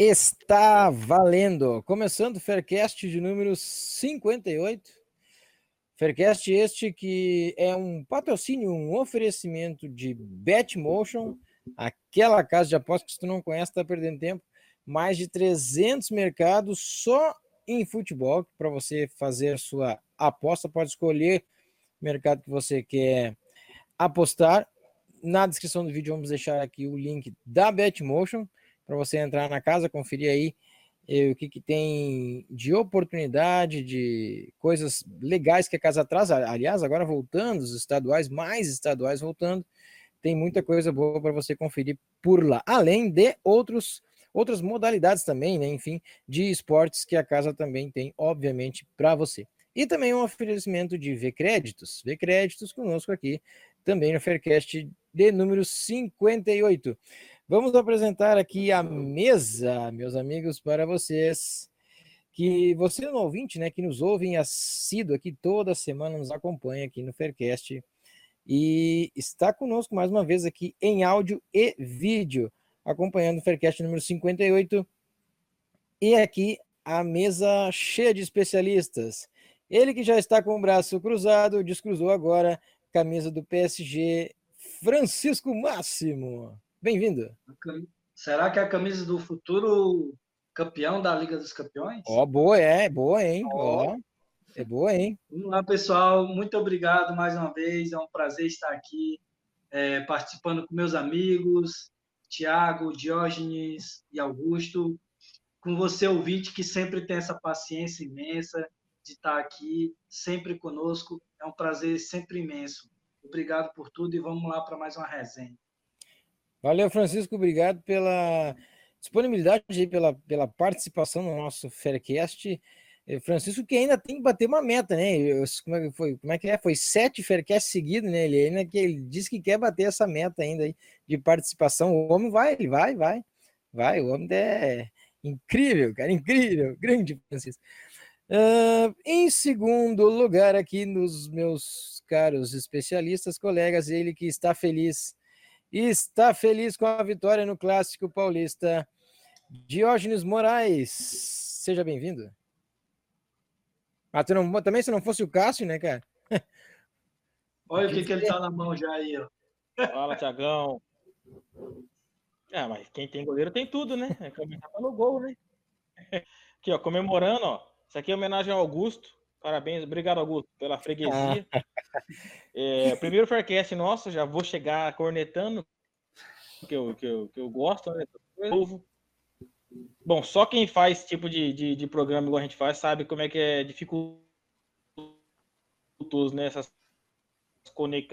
Está valendo! Começando o Faircast de número 58. Faircast este que é um patrocínio, um oferecimento de Betmotion, aquela casa de apostas que se tu não conhece, está perdendo tempo. Mais de 300 mercados só em futebol para você fazer sua aposta. Pode escolher o mercado que você quer apostar. Na descrição do vídeo vamos deixar aqui o link da Betmotion para você entrar na casa, conferir aí eh, o que, que tem de oportunidade, de coisas legais que a casa traz. Aliás, agora voltando, os estaduais, mais estaduais voltando, tem muita coisa boa para você conferir por lá. Além de outros outras modalidades também, né? Enfim, de esportes que a casa também tem, obviamente, para você. E também um oferecimento de V Créditos. V Créditos conosco aqui, também no Faircast de número 58. Vamos apresentar aqui a mesa, meus amigos, para vocês. Que você no ouvinte, né, que nos ouvem assíduo aqui toda semana, nos acompanha aqui no Faircast e está conosco mais uma vez aqui em áudio e vídeo, acompanhando o Faircast número 58. E aqui a mesa cheia de especialistas. Ele que já está com o braço cruzado, descruzou agora, camisa do PSG, Francisco Máximo. Bem-vindo. Será que é a camisa do futuro campeão da Liga dos Campeões? Ó, oh, boa, é, boa, hein? Ó, oh. é boa, hein? Vamos lá, pessoal. Muito obrigado mais uma vez. É um prazer estar aqui é, participando com meus amigos, Tiago, Diógenes e Augusto. Com você, ouvinte, que sempre tem essa paciência imensa de estar aqui, sempre conosco. É um prazer sempre imenso. Obrigado por tudo e vamos lá para mais uma resenha. Valeu, Francisco, obrigado pela disponibilidade e pela, pela participação no nosso Faircast. Eh, Francisco, que ainda tem que bater uma meta, né? Como é que foi? Como é que é? Foi sete Faircasts seguidos, né? Ele ainda que ele disse que quer bater essa meta ainda aí de participação. O homem vai, ele vai, vai, vai. O homem é incrível, cara, incrível, grande Francisco. Uh, em segundo lugar, aqui nos meus caros especialistas, colegas, ele que está feliz está feliz com a vitória no Clássico Paulista. Diógenes Moraes, seja bem-vindo. Ah, tu não, também se não fosse o Cássio, né, cara? Olha o que, que ele tá na mão já aí, ó. Fala, Tiagão. Ah, mas quem tem goleiro tem tudo, né? É começar pelo gol, né? Aqui, ó, comemorando, ó. Isso aqui é homenagem ao Augusto. Parabéns, obrigado, Augusto, pela freguesia. Ah. É, primeiro Faircast nosso, já vou chegar cornetando, que eu, que eu, que eu gosto, né? Novo. Bom, só quem faz esse tipo de, de, de, programa igual a gente faz sabe como é que é dificultoso, né? Essas,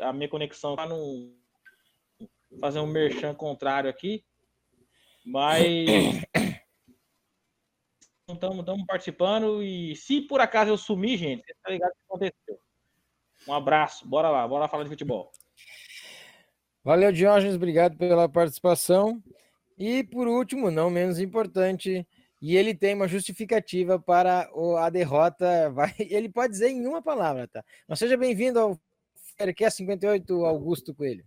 a minha conexão para não fazer um merchan contrário aqui. Mas estamos participando e se por acaso eu sumir, gente, você tá ligado o que aconteceu. Um abraço, bora lá, bora falar de futebol. Valeu, Diógenes, obrigado pela participação. E por último, não menos importante, e ele tem uma justificativa para a derrota. Vai, ele pode dizer em uma palavra, tá? Mas seja bem-vindo ao Faircast 58, Augusto Coelho.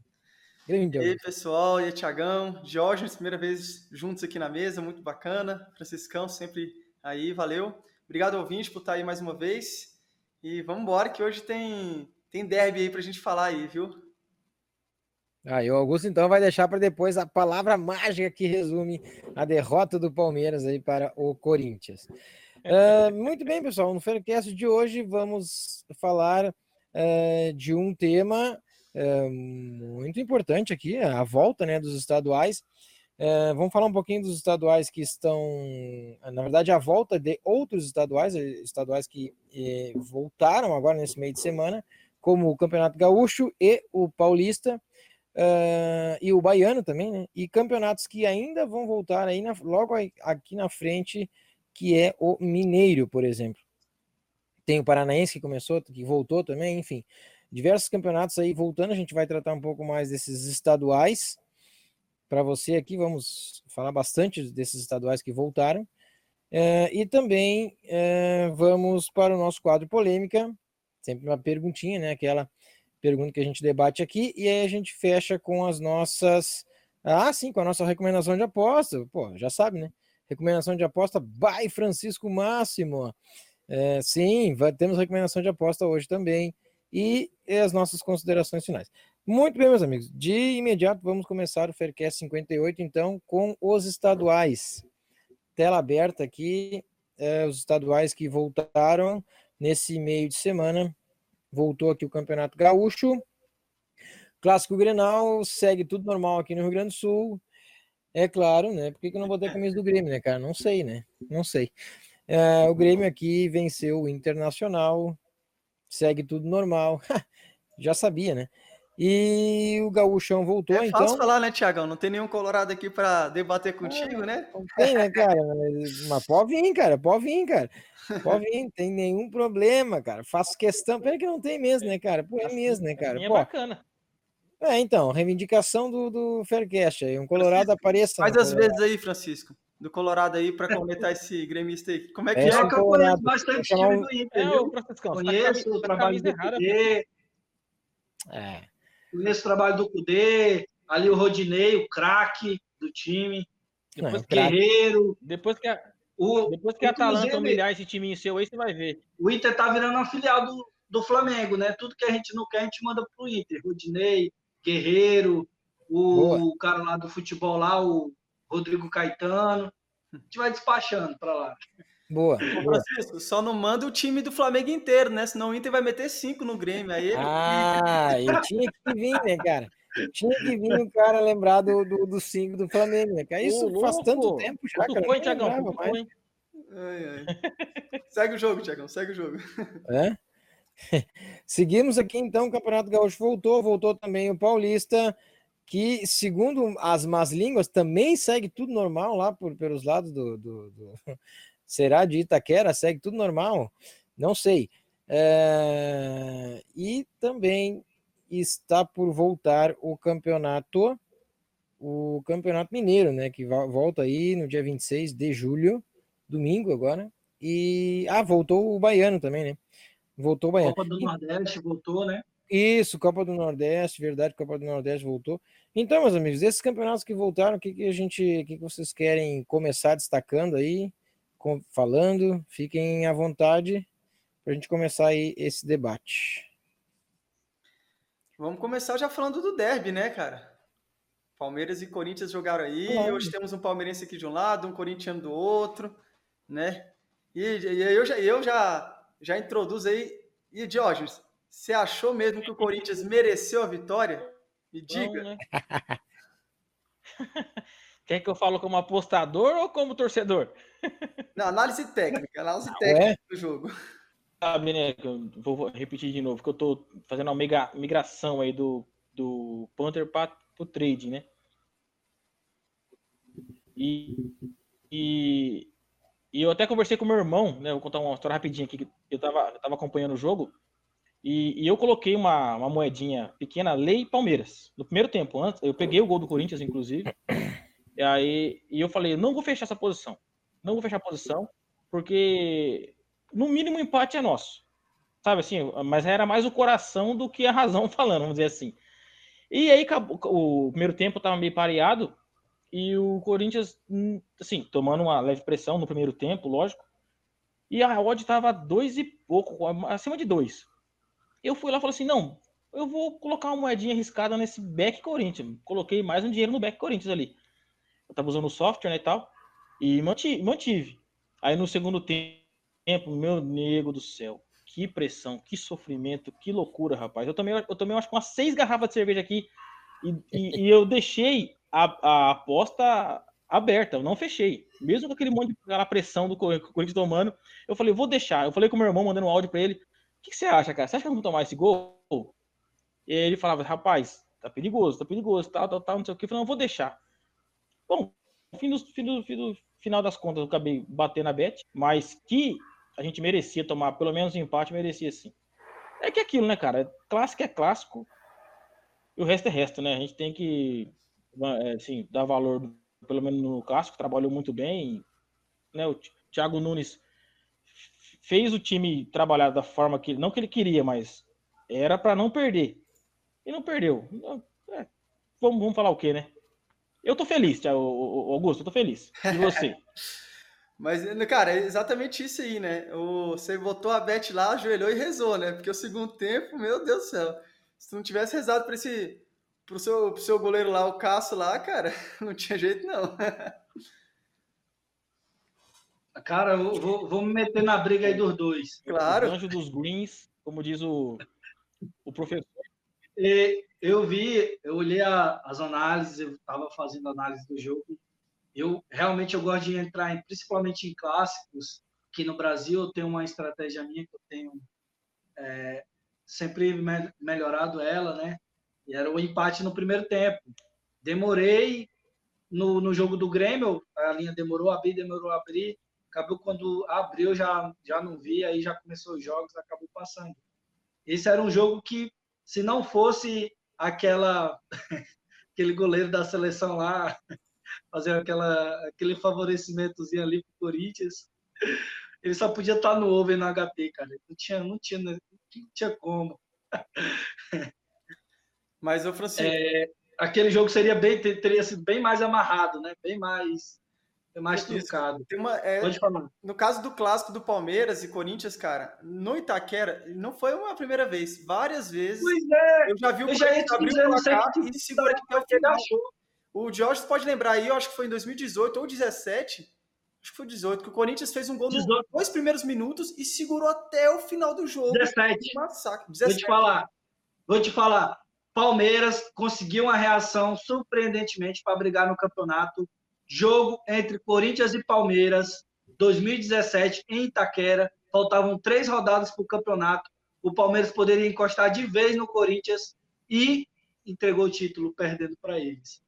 Grande, Augusto. E aí, pessoal, e aí, Tiagão, Jorge, primeira vez juntos aqui na mesa, muito bacana. Franciscão, sempre aí, valeu. Obrigado, ouvinte, por estar aí mais uma vez. E vamos embora, que hoje tem, tem derby aí pra gente falar aí, viu? Ah, e o Augusto então vai deixar para depois a palavra mágica que resume a derrota do Palmeiras aí para o Corinthians. Uh, muito bem, pessoal. No Faircast de hoje vamos falar uh, de um tema uh, muito importante aqui, a volta né, dos estaduais. É, vamos falar um pouquinho dos estaduais que estão, na verdade, a volta de outros estaduais, eh, estaduais que eh, voltaram agora nesse meio de semana, como o Campeonato Gaúcho e o Paulista, uh, e o Baiano também, né? E campeonatos que ainda vão voltar aí na, logo aqui na frente, que é o Mineiro, por exemplo. Tem o Paranaense que começou, que voltou também, enfim. Diversos campeonatos aí voltando, a gente vai tratar um pouco mais desses estaduais para você aqui. Vamos falar bastante desses estaduais que voltaram. É, e também é, vamos para o nosso quadro polêmica, sempre uma perguntinha, né? Aquela pergunta que a gente debate aqui, e aí a gente fecha com as nossas. Ah, sim, com a nossa recomendação de aposta. Pô, já sabe, né? Recomendação de aposta by Francisco Máximo. É, sim, vai, temos recomendação de aposta hoje também. E as nossas considerações finais. Muito bem, meus amigos. De imediato, vamos começar o Faircast 58, então, com os estaduais. Tela aberta aqui, é, os estaduais que voltaram nesse meio de semana. Voltou aqui o Campeonato Gaúcho. Clássico Grenal, segue tudo normal aqui no Rio Grande do Sul. É claro, né? Por que, que eu não botei a camisa do Grêmio, né, cara? Não sei, né? Não sei. É, o Grêmio aqui venceu o Internacional, segue tudo normal. Já sabia, né? E o Gaúchão voltou, é então. fácil falar, né, Tiagão? Não tem nenhum Colorado aqui para debater contigo, é, né? Não tem, né, cara? Mas pode vir, cara, pode vir, cara. Pode vir, não tem nenhum problema, cara. Faço questão. Pena que não tem mesmo, né, cara? Pô, é mesmo, né, cara? É Pô, bacana. É, então, reivindicação do, do Faircast aí. Um Colorado apareça. Faz no as Colorado. vezes aí, Francisco. Do Colorado aí, para comentar esse gremista aí. Como é que É, é? É eu Colorado. conheço bastante time do Inter, É, viu? o Franciscão, você tá Conheço a o trabalho do tá com a camisa Cudê, É. conheço o trabalho do Cudê, ali o Rodinei, o craque do time, Depois o que- Guerreiro, Depois que a, o, depois que a Atalanta humilhar esse timinho seu aí, você vai ver. o Inter tá virando uma filial do, do Flamengo, né? Tudo que a gente não quer, a gente manda pro Inter. Rodinei, Guerreiro, Boa. o cara lá do futebol lá, o Rodrigo Caetano. A gente vai despachando para lá. Boa. Ô, boa. Francisco, só não manda o time do Flamengo inteiro, né? Senão o Inter vai meter cinco no Grêmio. Aí Ah, eu tinha que vir, né, cara? Tinha que vir o cara lembrar do, do, do cinco do Flamengo, né? cara? Isso Ô, faz louco! tanto tempo já, cara. Nem Tiagão? mais. hein? Ai, ai. segue o jogo, Tiagão, segue o jogo. É? Seguimos aqui então, o Campeonato Gaúcho voltou, voltou também o Paulista, que segundo as más línguas também segue tudo normal lá por, pelos lados do, do, do- será de Itaquera, segue tudo normal, não sei. É, E também está por voltar o campeonato, o Campeonato Mineiro, né, que volta aí no dia 26 de julho, domingo agora. E ah, voltou o Baiano também, né? Voltou o Baiano. Copa do Nordeste voltou, né? Isso, Copa do Nordeste, verdade, Copa do Nordeste voltou. Então, meus amigos, esses campeonatos que voltaram, o que, que a gente, o que, que vocês querem começar destacando aí, falando? Fiquem à vontade para a gente começar aí esse debate. Vamos começar já falando do derby, né, cara? Palmeiras e Corinthians jogaram aí. Claro. Hoje temos um palmeirense aqui de um lado, um corintiano do outro, né? E, e eu, já, eu já, já introduzo aí. E, Diógenes, você achou mesmo que o Corinthians mereceu a vitória? Me diga. Então, né? Quer que eu falo como apostador ou como torcedor? Na análise técnica, análise é? técnica do jogo. Sabe, né? que eu Vou repetir de novo, que eu tô fazendo uma migra- migração aí do, do Panther para o trade, né? E, e, e eu até conversei com meu irmão, né? Vou contar uma história rapidinha aqui, que eu tava, eu tava acompanhando o jogo. E, e eu coloquei uma, uma moedinha pequena, Lei Palmeiras. No primeiro tempo, antes, eu peguei o gol do Corinthians, inclusive. E aí e eu falei, não vou fechar essa posição. Não vou fechar a posição, porque no mínimo o empate é nosso. Sabe assim, mas era mais o coração do que a razão falando, vamos dizer assim. E aí o primeiro tempo estava meio pareado e o Corinthians, hum, assim, tomando uma leve pressão no primeiro tempo, lógico. E a odd estava dois e pouco, acima de dois. Eu fui lá e falei assim, não, eu vou colocar uma moedinha arriscada nesse back Corinthians. Coloquei mais um dinheiro no back Corinthians ali. Eu tava usando o software né, e tal, e manti- mantive. Aí no segundo te- tempo, meu nego do céu, que pressão, que sofrimento, que loucura, rapaz. Eu tomei, eu tomei acho que umas seis garrafas de cerveja aqui e, e- e eu deixei a, a aposta aberta, eu não fechei. Mesmo com aquele monte de pressão do Cor- Corinthians tomando, eu falei, vou deixar. Eu falei com meu irmão, mandando um áudio pra ele. O que, que você acha, cara? Você acha que vou tomar esse gol? E ele falava, rapaz, tá perigoso, tá perigoso, tal, tal, tal, não sei o que. Eu falei, não, vou deixar. Bom, fim do, fim do- fim do- final das contas, eu acabei batendo a bet, mas que a gente merecia tomar pelo menos um empate, merecia sim. É que é aquilo, né, cara? Clássico é clássico e o resto é resto, né? A gente tem que, é, assim, dar valor, pelo menos no clássico, trabalhou muito bem, né? O Thi- Thiago Nunes fez o time trabalhar da forma que, não que ele queria, mas era para não perder. E não perdeu. É, vamos, vamos falar o quê, né? Eu tô feliz, Augusto, eu tô feliz. E você? Mas, cara, é exatamente isso aí, né? O, você botou a Bet lá, ajoelhou e rezou, né? Porque o segundo tempo, meu Deus do céu, se não tivesse rezado para esse pro seu, pro seu goleiro lá, o Cássio lá, cara, não tinha jeito não. Cara, eu vou, vou me meter na briga aí dos dois. Claro. O anjo dos greens, como diz o, o professor. E eu vi, eu olhei a, as análises, eu estava fazendo análise do jogo eu realmente eu gosto de entrar em, principalmente em clássicos, que no Brasil eu tenho uma estratégia minha que eu tenho é, sempre me, melhorado ela, né? E era o empate no primeiro tempo. Demorei no, no jogo do Grêmio, a linha demorou a abrir, demorou a abrir. Acabou quando abriu, já, já não vi, aí já começou os jogos, acabou passando. Esse era um jogo que, se não fosse aquela aquele goleiro da seleção lá fazer aquela, aquele favorecimentozinho ali pro Corinthians. Ele só podia estar no over no HP, cara. Não tinha, não tinha, não tinha como. Mas o Francisco. É, aquele jogo seria bem, teria sido bem mais amarrado, né? Bem mais, bem mais truncado. É, Pode falar. No caso do clássico do Palmeiras e Corinthians, cara, no Itaquera, não foi uma primeira vez, várias vezes. Pois é. Eu já vi o Corinthians abrir o placar e segurar até o final. O Jorge pode lembrar aí, eu acho que foi em 2018 ou 17, acho que foi 18, que o Corinthians fez um gol 18. nos dois primeiros minutos e segurou até o final do jogo. 17. Massacre. 17. Vou te falar. Vou te falar. Palmeiras conseguiu uma reação surpreendentemente para brigar no campeonato. Jogo entre Corinthians e Palmeiras, 2017, em Itaquera. Faltavam três rodadas para o campeonato. O Palmeiras poderia encostar de vez no Corinthians e entregou o título perdendo para eles.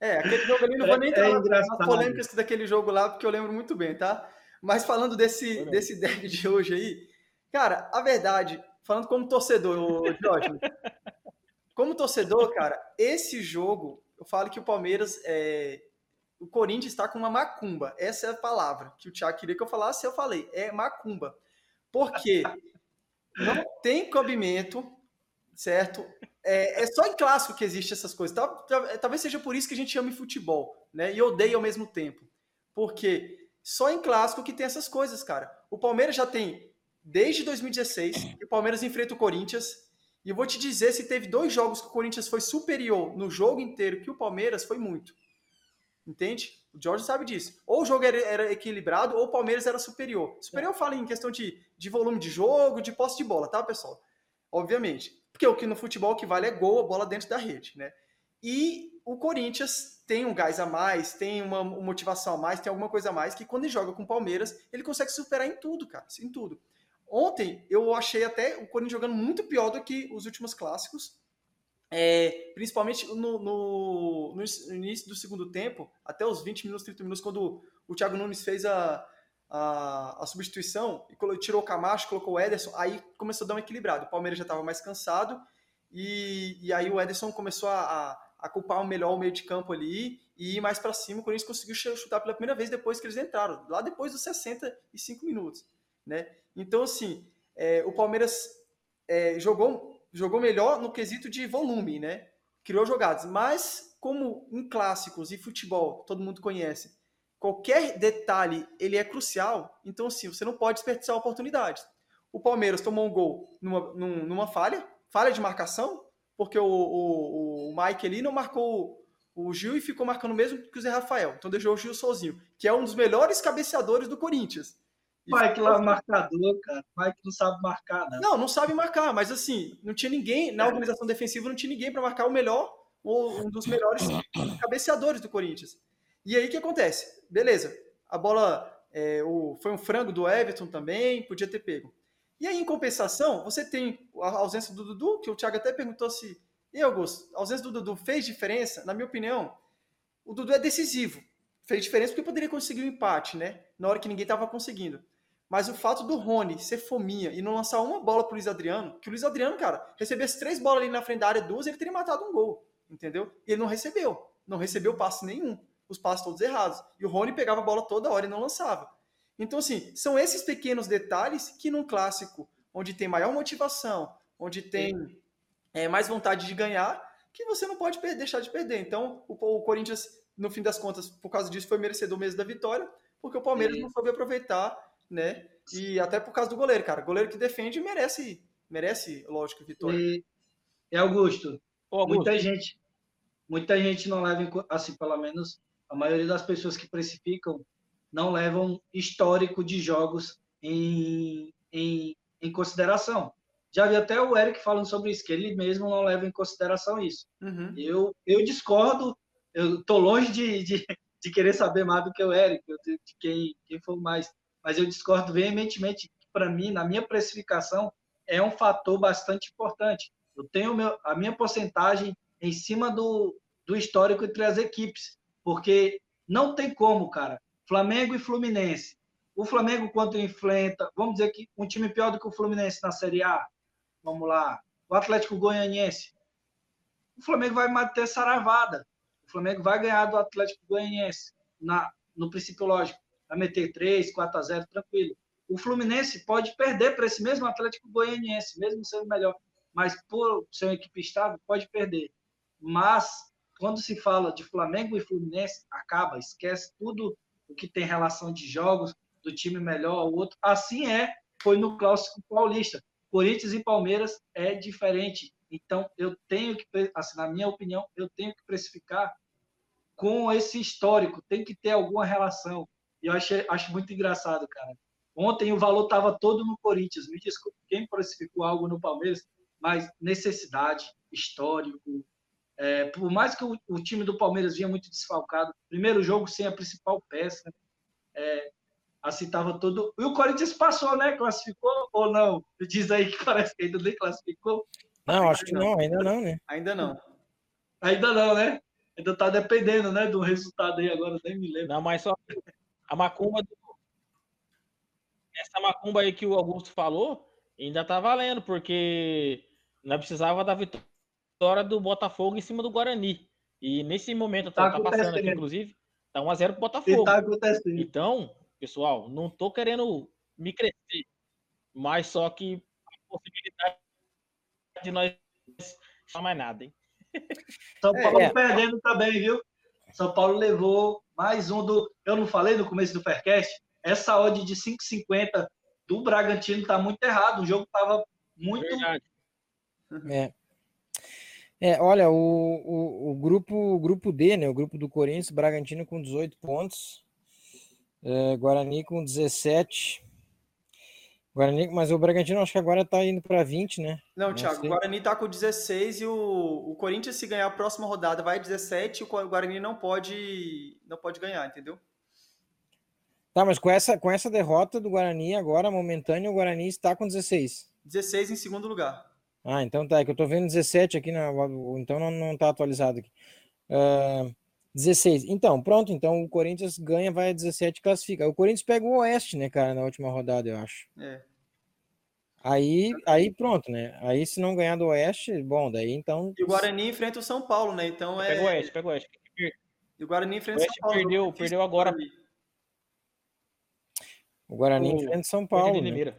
É, aquele jogo ali, não vou nem é, entrar é nas polêmicas daquele jogo lá, porque eu lembro muito bem, tá? Mas falando desse, desse deck de hoje aí, cara, a verdade, falando como torcedor, Jorge, como torcedor, cara, esse jogo, eu falo que o Palmeiras, é, o Corinthians está com uma macumba. Essa é a palavra que o Thiago queria que eu falasse, eu falei, é macumba. Porque não tem cabimento, certo? É, é, só em clássico que existe essas coisas. Talvez seja por isso que a gente ama futebol, né? E odeia ao mesmo tempo. Porque só em clássico que tem essas coisas, cara. O Palmeiras já tem desde 2016 que o Palmeiras enfrenta o Corinthians. E eu vou te dizer se teve dois jogos que o Corinthians foi superior no jogo inteiro que o Palmeiras foi muito. Entende? O Jorge sabe disso. Ou o jogo era, era equilibrado, ou o Palmeiras era superior. Superior eu falo em questão de, de volume de jogo, de posse de bola, tá, pessoal? Obviamente. Porque o que no futebol que vale é gol, a bola dentro da rede, né? E o Corinthians tem um gás a mais, tem uma motivação a mais, tem alguma coisa a mais, que quando ele joga com o Palmeiras, ele consegue superar em tudo, cara, em tudo. Ontem eu achei até o Corinthians jogando muito pior do que os últimos clássicos, é, principalmente no, no, no, início do segundo tempo, até os 20 minutos, 30 minutos, quando o Thiago Nunes fez a, a, a substituição e tirou o Camacho, colocou o Ederson, aí começou a dar um equilibrado. O Palmeiras já estava mais cansado e, e aí o Ederson começou a, a, a culpar melhor o meio de campo ali e ir mais para cima. O Corinthians conseguiu chutar pela primeira vez depois que eles entraram, lá depois dos 65 minutos. Né? Então, assim, é, o Palmeiras é, jogou, jogou melhor no quesito de volume, né? criou jogadas, mas como em clássicos e futebol todo mundo conhece, qualquer detalhe ele é crucial, então assim, você não pode desperdiçar oportunidades. O Palmeiras tomou um gol numa, numa falha, falha de marcação, porque o, o, o Mike ali não marcou o Gil e ficou marcando mesmo que o Zé Rafael. Então deixou o Gil sozinho, que é um dos melhores cabeceadores do Corinthians. Mike lá marcador, cara. Mike não sabe marcar, não. Não, não sabe marcar, mas assim, não tinha ninguém, na organização defensiva não tinha ninguém para marcar o melhor, ou um dos melhores cabeceadores do Corinthians. E aí o que acontece? Beleza, a bola é, o, foi um frango do Everton também, podia ter pego. E aí, em compensação, você tem a ausência do Dudu, que o Thiago até perguntou se. E Augusto, a ausência do Dudu fez diferença? Na minha opinião, o Dudu é decisivo. Fez diferença porque poderia conseguir um empate, né? Na hora que ninguém estava conseguindo. Mas o fato do Rony ser fominha e não lançar uma bola pro Luiz Adriano, que o Luiz Adriano, cara, recebesse três bolas ali na frente da área, duas, ele teria matado um gol. Entendeu? E ele não recebeu. Não recebeu passe nenhum os passos todos errados. E o Rony pegava a bola toda hora e não lançava. Então, assim, são esses pequenos detalhes que num clássico, onde tem maior motivação, onde tem é, mais vontade de ganhar, que você não pode deixar de perder. Então, o, o Corinthians no fim das contas, por causa disso, foi merecedor mesmo da vitória, porque o Palmeiras não soube aproveitar, né? E até por causa do goleiro, cara. Goleiro que defende merece, merece, lógico, vitória. E, e Augusto, Augusto, muita gente, muita gente não leva, assim, pelo menos a maioria das pessoas que precificam não levam histórico de jogos em, em, em consideração. Já vi até o Eric falando sobre isso, que ele mesmo não leva em consideração isso. Uhum. Eu, eu discordo, eu estou longe de, de, de, querer saber mais do que o Eric, de, de quem, quem for mais, mas eu discordo veementemente que, para mim, na minha precificação, é um fator bastante importante. Eu tenho meu, a minha porcentagem em cima do, do histórico entre as equipes, porque não tem como, cara. Flamengo e Fluminense. O Flamengo, quando enfrenta, vamos dizer que um time pior do que o Fluminense na Série A, vamos lá, o Atlético Goianiense. O Flamengo vai manter saravada. O Flamengo vai ganhar do Atlético Goianiense na, no princípio lógico. Vai meter 3, 4 a 0, tranquilo. O Fluminense pode perder para esse mesmo Atlético Goianiense, mesmo sendo melhor. Mas por ser uma equipe estável, pode perder. Mas, quando se fala de Flamengo e Fluminense, acaba, esquece tudo o que tem relação de jogos, do time melhor ao outro. Assim é, foi no Clássico Paulista. Corinthians e Palmeiras é diferente. Então, eu tenho que, assim, na minha opinião, eu tenho que precificar com esse histórico, tem que ter alguma relação. E eu achei, acho muito engraçado, cara. Ontem o valor estava todo no Corinthians. Me desculpe quem precificou algo no Palmeiras, mas necessidade, histórico. É, por mais que o, o, time do Palmeiras vinha muito desfalcado, primeiro jogo sem a principal peça, é, assim estava todo. E o Corinthians passou, né? Classificou ou não? Diz aí que parece que ainda nem classificou. Não, acho que não, ainda não, né? Ainda não. Ainda não, né? Ainda tá dependendo, né, do resultado aí agora, nem me lembro. Não, mas só a macumba do... essa macumba aí que o Augusto falou, ainda tá valendo, porque não precisava da vitória do Botafogo em cima do Guarani. E nesse momento tá, tá passando aqui, inclusive, tá 1 a 0 pro Botafogo. Tá acontecendo. Então, pessoal, não tô querendo me crescer, mas só que a possibilidade de nós não mais nada, hein? São Paulo é. perdendo também, viu? São Paulo levou mais um do. Eu não falei no começo do Faircast? Essa odd de 5,50 do Bragantino tá muito errado. O jogo tava muito. Verdade. É. É, olha, o, o, o, grupo, o grupo D, né? O grupo do Corinthians, Bragantino com 18 pontos. É, Guarani com 17. Guarani, mas o Bragantino acho que agora tá indo para 20, né? Não, Thiago, o Guarani tá com 16 e o, o Corinthians, se ganhar a próxima rodada, vai 17 e o Guarani não pode, não pode ganhar, entendeu? Tá, mas com essa, com essa derrota do Guarani agora, momentânea, o Guarani está com 16. 16 em segundo lugar. Ah, então tá, é que eu tô vendo 17 aqui, na, então não, não tá atualizado aqui. Uh, 16. Então, pronto. Então o Corinthians ganha, vai a 17 classifica. O Corinthians pega o Oeste, né, cara, na última rodada, eu acho. É. Aí, aí pronto, né? Aí se não ganhar do Oeste, bom, daí então. E o Guarani enfrenta o São Paulo, né? Então é. Pega o Oeste, pega o Oeste. E o Guarani enfrenta o São Paulo. Perdeu, perdeu agora. O Guarani o... enfrenta São Paulo. Né?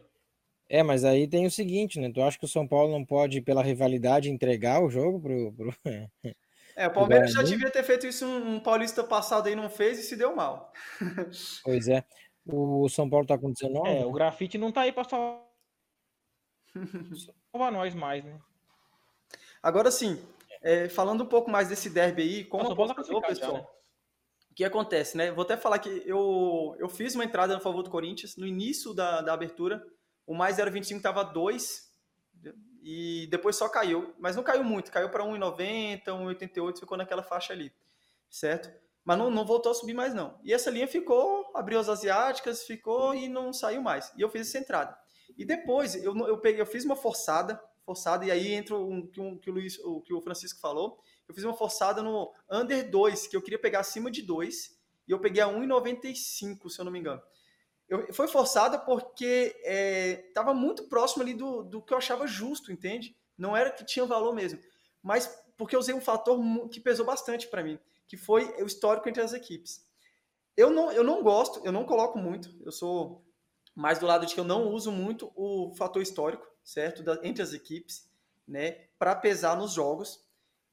É, mas aí tem o seguinte, né? Tu acha que o São Paulo não pode, pela rivalidade, entregar o jogo pro. pro... É, o Palmeiras já devia ter feito isso um, um, paulista passado aí, não fez e se deu mal. Pois é. O São Paulo tá com 19. É, o grafite não tá aí para salvar nós mais, né? Agora sim, é, falando um pouco mais desse derby aí, como apostador, pessoal, já, né? o que acontece, né? Vou até falar que eu, eu fiz uma entrada no favor do Corinthians no início da, da abertura, o mais 0,25 tava 2, e depois só caiu, mas não caiu muito, caiu para 1,90, 1,88, ficou naquela faixa ali, certo? Mas não, não voltou a subir mais não. E essa linha ficou, abriu as asiáticas, ficou e não saiu mais. E eu fiz essa entrada. E depois eu, eu peguei, eu fiz uma forçada, forçada e aí entra um, que, um, que o Luiz, o que o Francisco falou. Eu fiz uma forçada no under 2, que eu queria pegar acima de 2, e eu peguei a 1,95, se eu não me engano. Eu, foi forçada porque estava é, muito próximo ali do, do que eu achava justo, entende? Não era que tinha valor mesmo. Mas porque eu usei um fator que pesou bastante para mim, que foi o histórico entre as equipes. Eu não, eu não gosto, eu não coloco muito, eu sou mais do lado de que eu não uso muito o fator histórico, certo? Da, entre as equipes, né? Para pesar nos jogos.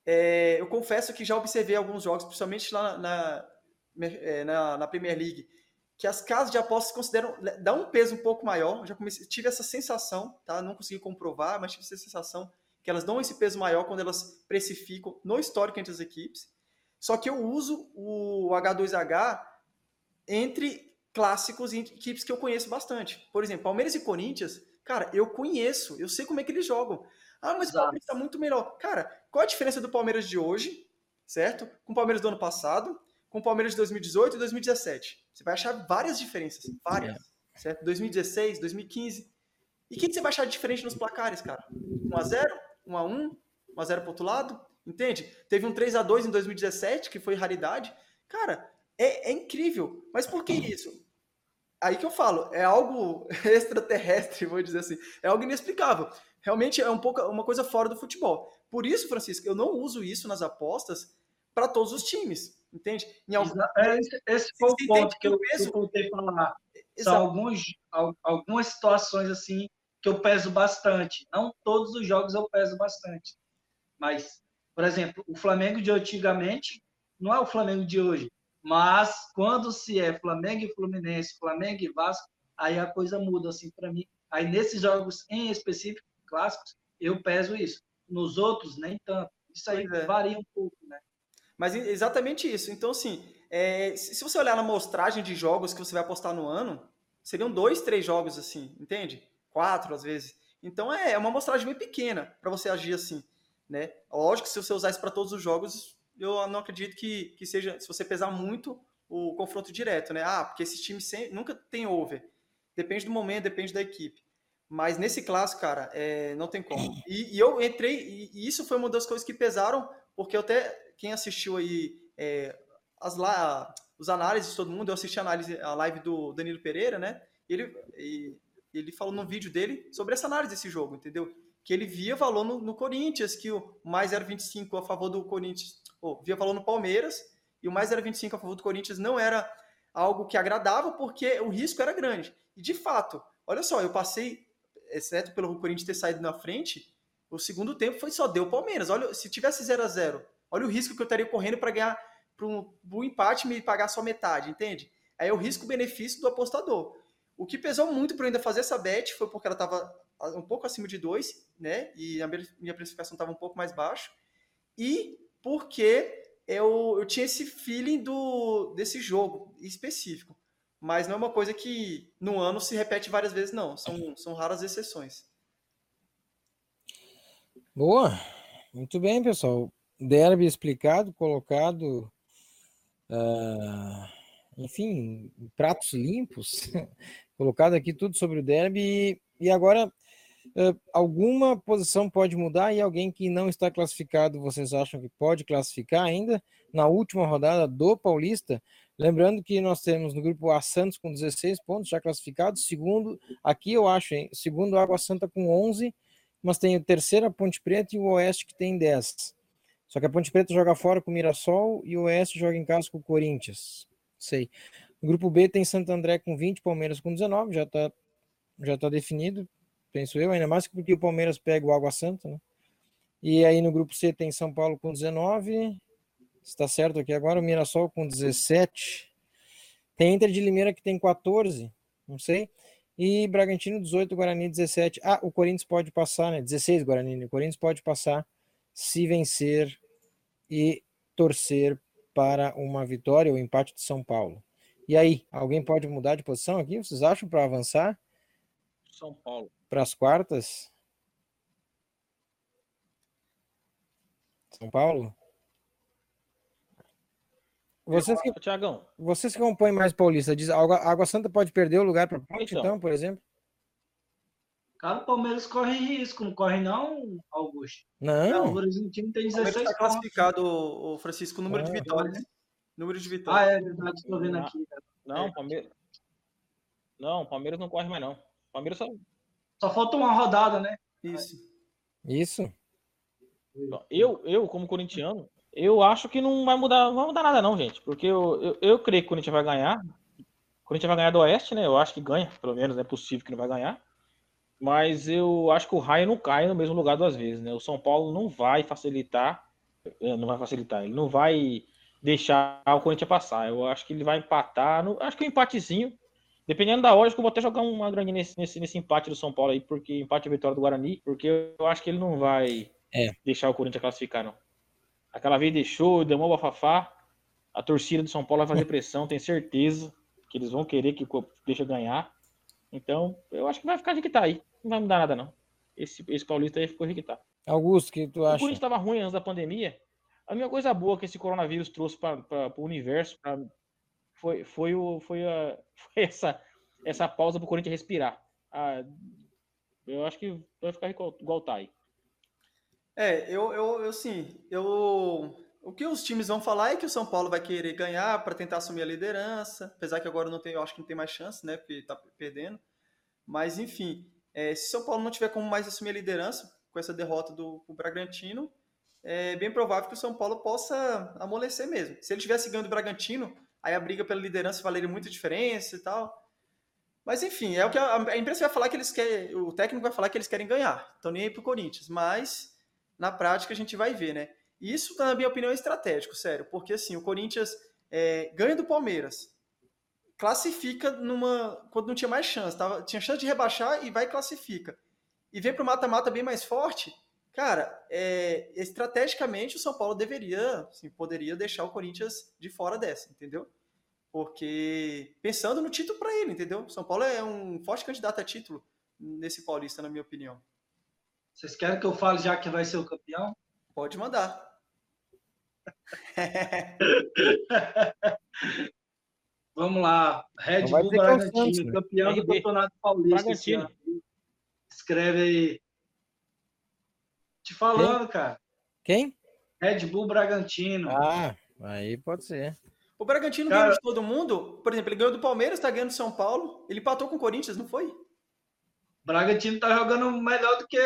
é, eu confesso que já observei alguns jogos, principalmente lá na, na, é, na, na Premier League, que as casas de apostas consideram dá um peso um pouco maior. Eu já comecei, tive essa sensação, tá? Não consegui comprovar, mas tive essa sensação que elas dão esse peso maior quando elas precificam no histórico entre as equipes. Só que eu uso o H2H entre clássicos e equipes que eu conheço bastante. Por exemplo, Palmeiras e Corinthians, cara, eu conheço, eu sei como é que eles jogam. Ah, mas Exato. o Palmeiras está muito melhor. Cara, qual a diferença do Palmeiras de hoje, certo? Com o Palmeiras do ano passado, com o Palmeiras de 2018 e 2017. Você vai achar várias diferenças, várias, é. certo? 2016, 2015. E o que, que, você vai achar de diferente nos placares, cara? 1x0, 1x1, 1x0 pro outro lado, entende? Teve um 3x2 em 2017, que foi raridade. Cara, é, é incrível. Mas por que isso? Aí que eu falo, é algo extraterrestre, vou dizer assim. É algo inexplicável. Realmente é um pouco uma coisa fora do futebol. Por isso, Francisco, eu não uso isso nas apostas para todos os times, entende? Algum... é, esse foi o ponto que eu, que eu falar. São alguns, algumas situações assim que eu peso bastante. Não todos os jogos eu peso bastante. Mas, por exemplo, o Flamengo de antigamente não é o Flamengo de hoje. Mas quando se é Flamengo e Fluminense, Flamengo e Vasco, aí a coisa muda assim para mim. Aí nesses jogos em específico, clássicos, eu peso isso. Nos outros, nem tanto. Isso aí é. varia um pouco, né? Mas exatamente isso. Então, assim, é, se você olhar na mostragem de jogos que você vai apostar no ano, seriam dois, três jogos assim, entende? Quatro, às vezes. Então, é, é uma mostragem bem pequena para você agir assim, né? Lógico que se você usar isso para todos os jogos, eu não acredito que, que seja, se você pesar muito o confronto direto, né? Ah, porque esse time sempre, nunca tem over. Depende do momento, depende da equipe. Mas nesse clássico, cara, é, não tem como. E, e eu entrei, e, e, isso foi uma das coisas que pesaram, porque eu até, quem assistiu aí é, as lá, os análises de todo mundo, eu assisti a, análise, a live do Danilo Pereira, né? Ele, e, ele falou no vídeo dele sobre essa análise desse jogo, entendeu? Que ele via valor no, no Corinthians, que o mais 0,25 a favor do Corinthians, ou via valor no Palmeiras, e o mais 0,25 a favor do Corinthians não era algo que agradava, porque o risco era grande. E de fato, olha só, eu passei exceto pelo Corinthians ter saído na frente, o segundo tempo foi só deu Palmeiras. Olha, se tivesse 0 a 0 olha o risco que eu estaria correndo para ganhar para um, empate me pagar só metade, entende? Aí é o risco-benefício do apostador. O que pesou muito para eu ainda fazer essa bet foi porque ela estava um pouco acima de 2, né? E a minha precificação estava um pouco mais baixo. E porque eu, eu tinha esse feeling do, desse jogo específico mas não é uma coisa que no ano se repete várias vezes, não. São, são raras exceções. Boa, muito bem, pessoal. Derby explicado, colocado, uh, enfim, pratos limpos, colocado aqui tudo sobre o derby. E, agora, uh, alguma posição pode mudar e alguém que não está classificado, vocês acham que pode classificar ainda na última rodada do Paulista? Lembrando que nós temos no grupo A Santos com 16 pontos já classificados, segundo, aqui eu acho, hein, segundo Água Santa com 11, mas tem a Ponte Preta e o Oeste que tem 10. Só que a Ponte Preta joga fora com o Mirassol e o Oeste joga em casa com o Corinthians. Sei. No grupo B tem Santo André com 20, Palmeiras com 19, já está já tá definido, penso eu, ainda mais porque o Palmeiras pega o Água Santa, né? E aí no grupo C tem São Paulo com 19, está certo aqui agora, o Mirassol com 17. Tem Inter de Limeira que tem 14, não sei. E Bragantino 18, Guarani 17. Ah, o Corinthians pode passar, né? 16 Guarani. O Corinthians pode passar se vencer e torcer para uma vitória ou empate de São Paulo. E aí, alguém pode mudar de posição aqui? Vocês acham para avançar? São Paulo. Para as quartas? São Paulo? Vocês que, Tiagão. Vocês que compõem mais Paulista, diz, Água, Água Santa pode perder o lugar para Ponte, então. então, por exemplo? Cara, o Palmeiras corre risco, não corre não, Augusto? Não. não o Bragantino tem 16 está classificado, o Francisco, o número ah, de vitórias. Né? Número de vitórias. Ah, é verdade, estou vendo aqui. Não, é. Palmeiras... Não, Palmeiras não corre mais não. Palmeiras só... Só falta uma rodada, né? Isso. Isso. Eu, eu como corintiano, eu acho que não vai mudar, não vai mudar nada, não, gente. Porque eu, eu, eu creio que o Corinthians vai ganhar. O Corinthians vai ganhar do Oeste, né? Eu acho que ganha, pelo menos, é possível que não vai ganhar. Mas eu acho que o raio não cai no mesmo lugar duas vezes, né? O São Paulo não vai facilitar é, não vai facilitar. Ele não vai deixar o Corinthians passar. Eu acho que ele vai empatar. No, acho que um empatezinho. Dependendo da hora, eu vou até jogar uma grande nesse, nesse, nesse empate do São Paulo aí, porque empate a vitória do Guarani, porque eu acho que ele não vai é. deixar o Corinthians classificar, não. Aquela vez deixou, deu uma bafafá. A torcida do São Paulo vai fazer pressão, tenho certeza que eles vão querer que o deixa ganhar. Então, eu acho que vai ficar de que tá aí. Não vai mudar nada, não. Esse, esse paulista aí ficou tá. Augusto, o que tu acha? O Corinthians estava ruim antes da pandemia. A minha coisa boa que esse coronavírus trouxe para o universo pra, foi, foi, o, foi, a, foi essa, essa pausa para o Corinthians respirar. Ah, eu acho que vai ficar igual, igual tá aí. É, eu, eu, eu sim, eu o que os times vão falar é que o São Paulo vai querer ganhar para tentar assumir a liderança, apesar que agora não tem, eu acho que não tem mais chance, né, porque está perdendo. Mas enfim, é, se São Paulo não tiver como mais assumir a liderança com essa derrota do, do Bragantino, é bem provável que o São Paulo possa amolecer mesmo. Se ele tivesse ganhando o Bragantino, aí a briga pela liderança valeria muita diferença e tal. Mas enfim, é o que a, a imprensa vai falar que eles querem, o técnico vai falar que eles querem ganhar. Então nem aí pro Corinthians, mas na prática a gente vai ver, né? Isso, na minha opinião, é estratégico, sério, porque assim, o Corinthians é, ganha do Palmeiras, classifica numa. quando não tinha mais chance, tava, tinha chance de rebaixar e vai e classifica. E vem para o mata-mata bem mais forte, cara, é, estrategicamente o São Paulo deveria, assim, poderia deixar o Corinthians de fora dessa, entendeu? Porque pensando no título para ele, entendeu? São Paulo é um forte candidato a título nesse Paulista, na minha opinião. Vocês querem que eu fale já que vai ser o campeão? Pode mandar. Vamos lá. Red Bull Bragantino, campeão do Campeonato Paulista. Escreve aí. Te falando, Quem? cara. Quem? Red Bull Bragantino. Ah, aí pode ser. O Bragantino cara, ganhou de todo mundo. Por exemplo, ele ganhou do Palmeiras, tá ganhando do São Paulo. Ele empatou com o Corinthians, não foi? Bragantino tá jogando melhor do que.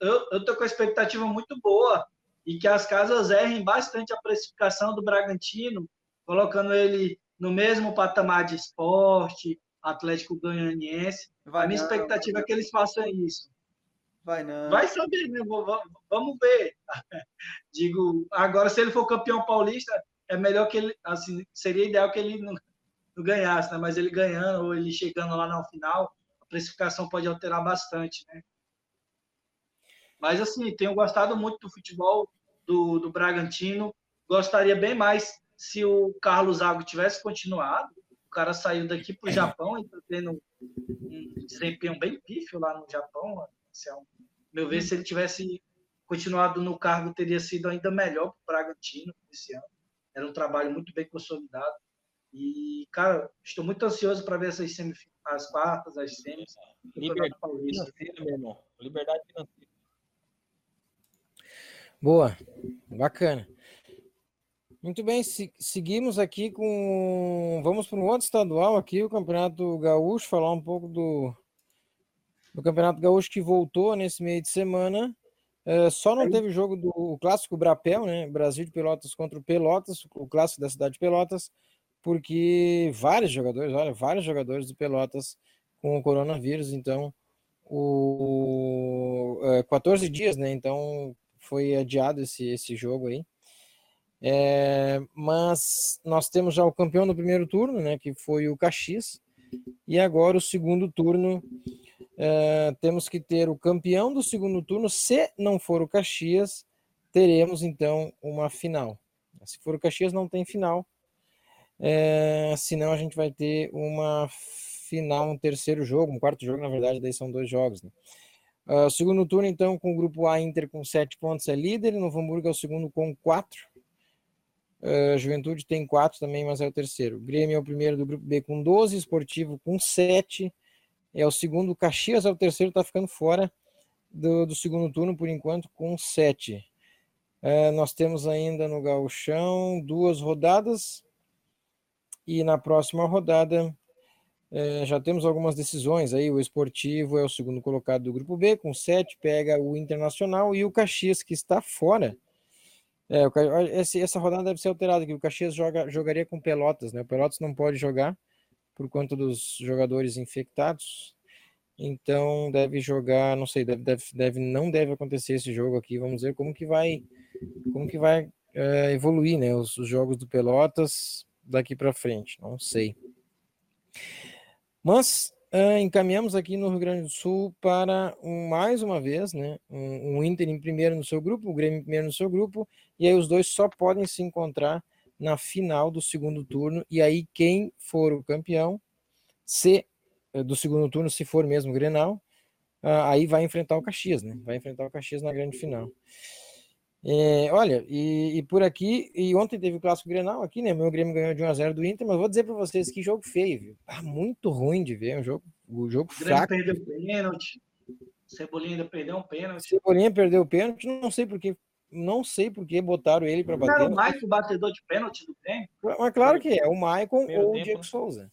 Eu, eu tô com a expectativa muito boa. E que as casas errem bastante a precificação do Bragantino, colocando ele no mesmo patamar de esporte, Atlético Goianiense. Vai a minha não, expectativa é que eles façam isso. Vai não. Vai saber, né? Vamos ver. Digo, agora se ele for campeão paulista, é melhor que ele, assim, seria ideal que ele não, não ganhasse, né? Mas ele ganhando ou ele chegando lá no final, a precificação pode alterar bastante, né? Mas assim, tenho gostado muito do futebol do, do Bragantino. Gostaria bem mais se o Carlos Zago tivesse continuado, o cara saiu daqui para o é. Japão e está tendo um desempenho bem pífio lá no Japão. Assim, meu ver, se ele tivesse continuado no cargo, teria sido ainda melhor para o Bragantino esse ano. Era um trabalho muito bem consolidado. E, cara, estou muito ansioso para ver essas semifinais, as quartas, as semis. Liberdade financeira, meu irmão. Liberdade financeira. Boa, bacana. Muito bem, se, seguimos aqui com. Vamos para um outro estadual aqui, o Campeonato Gaúcho, falar um pouco do, do Campeonato Gaúcho que voltou nesse meio de semana. É, só não teve jogo do clássico Brapel, né? Brasil de Pelotas contra o Pelotas, o clássico da cidade de Pelotas, porque vários jogadores, olha, vários jogadores do Pelotas com o coronavírus, então o é, 14 dias, né? Então foi adiado esse, esse jogo aí. É, mas nós temos já o campeão do primeiro turno, né, que foi o Caxias, e agora o segundo turno é, temos que ter o campeão do segundo turno. Se não for o Caxias, teremos então uma final. Se for o Caxias, não tem final. É, senão a gente vai ter uma final, um terceiro jogo, um quarto jogo, na verdade, daí são dois jogos. Né? Uh, segundo turno, então, com o grupo A, Inter com sete pontos é líder, Novo Hamburgo é o segundo com quatro. Uh, Juventude tem quatro também, mas é o terceiro. Grêmio é o primeiro do grupo B com 12, Esportivo com sete, é o segundo. Caxias é o terceiro, está ficando fora do, do, segundo turno por enquanto com sete. Uh, nós temos ainda no Gauchão duas rodadas, e na próxima rodada é, já temos algumas decisões aí. O Esportivo é o segundo colocado do grupo B, com sete, pega o Internacional e o Caxias, que está fora. É, esse, essa rodada deve ser alterada, que o Caxias joga, jogaria com Pelotas, né? O Pelotas não pode jogar por conta dos jogadores infectados. Então deve jogar, não sei, deve, deve, deve, não deve acontecer esse jogo aqui. Vamos ver como que vai, como que vai é, evoluir, né? Os, os, jogos do Pelotas daqui para frente, não sei. Mas é, encaminhamos aqui no Rio Grande do Sul para um, mais uma vez, né? Um, um, Inter em primeiro no seu grupo, o Grêmio em primeiro no seu grupo, e aí os dois só podem se encontrar na final do segundo turno. E aí quem for o campeão, se eh, do segundo turno, se for mesmo o Grenal, uh, aí vai enfrentar o Caxias, né? Vai enfrentar o Caxias na grande final. É, olha, e, e, por aqui, e ontem teve o clássico Grenal aqui, né? Meu Grêmio ganhou de 1x0 do Inter, mas vou dizer para vocês que jogo feio, viu? Ah, muito ruim de ver, um jogo, um jogo o fraco. perdeu o pênalti. Cebolinha ainda perdeu um pênalti. Cebolinha perdeu o pênalti, não sei porque não sei por que botaram ele para bater. Era o Maicon batedor de pênalti do Grêmio? Mas claro que é, o Maicon ou o Diego né? Souza.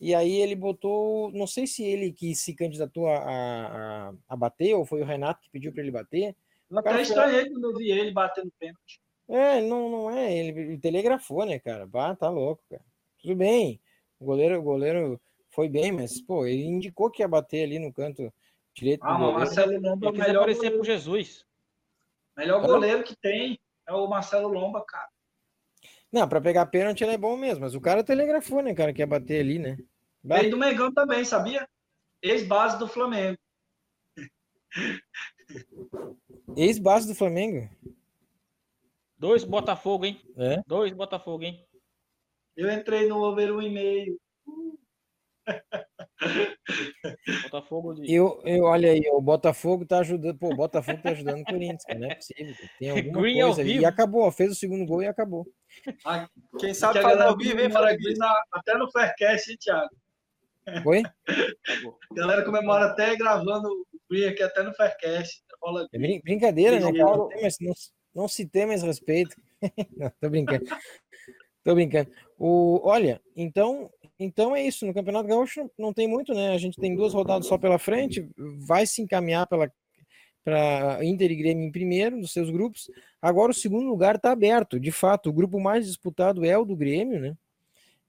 E aí ele botou, não sei se ele que se candidatou a, a, a bater, ou foi o Renato que pediu para ele bater. Eu até estranhei quando eu vi ele batendo pênalti. É, não, não é, ele, ele telegrafou, né, cara? Bah, tá louco, cara. Tudo bem, o goleiro, o goleiro foi bem, mas, pô, ele indicou que ia bater ali no canto direito ah, do goleiro. Marcelo Lomba é o melhor aparecer pro Jesus. Melhor goleiro que tem é o Marcelo Lomba, cara. Não, para pegar pênalti ele é bom mesmo, mas o cara telegrafou, né, cara, que ia bater ali, né? Veio do Mengão também, sabia? Ex-base do Flamengo. Ex-base do Flamengo? Dois Botafogo, hein? É? Dois Botafogo, hein? Eu entrei no over um e meio. Botafogo de... eu, eu, olha aí, o Botafogo tá ajudando. Pô, o Botafogo tá ajudando o Corinthians, cara, não é possível. Tem alguma Green coisa ali. E acabou, fez o segundo gol e acabou. Ah, quem sabe faz ao vivo, hein, Até no Faircast, hein, Thiago? Oi? A galera comemora até gravando o Green aqui, até no Faircast. É brincadeira, né, mais, não, não se tem mais respeito. não, tô brincando. Tô brincando. O, olha, então, então é isso. No Campeonato Gaúcho não tem muito, né? A gente tem duas rodadas só pela frente. Vai se encaminhar para Inter e Grêmio em primeiro dos seus grupos. Agora o segundo lugar está aberto. De fato, o grupo mais disputado é o do Grêmio, né?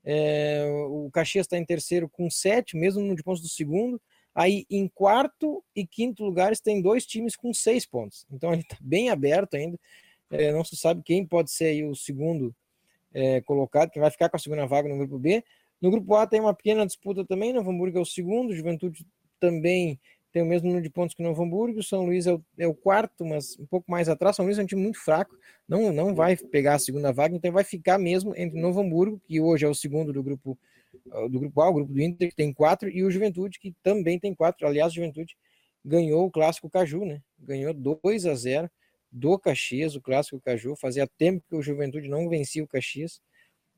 É, o Caxias está em terceiro com sete, mesmo no de pontos do segundo. Aí em quarto e quinto lugares tem dois times com seis pontos. Então ele está bem aberto ainda. É, não se sabe quem pode ser o segundo é, colocado, que vai ficar com a segunda vaga no grupo B. No grupo A tem uma pequena disputa também, Novo Hamburgo é o segundo, Juventude também tem o mesmo número de pontos que o Novo Hamburgo, São Luís é o, é o, quarto, mas um pouco mais atrás, São Luís é um time muito fraco, não, não vai pegar a segunda vaga, então vai ficar mesmo entre Novo Hamburgo, que hoje é o segundo do grupo do grupo A, o grupo do Inter, que tem quatro, e o Juventude, que também tem quatro, aliás, o Juventude ganhou o clássico Caju, né? Ganhou 2 a 0 do Caxias, o clássico Caju. Fazia tempo que o Juventude não vencia o Caxias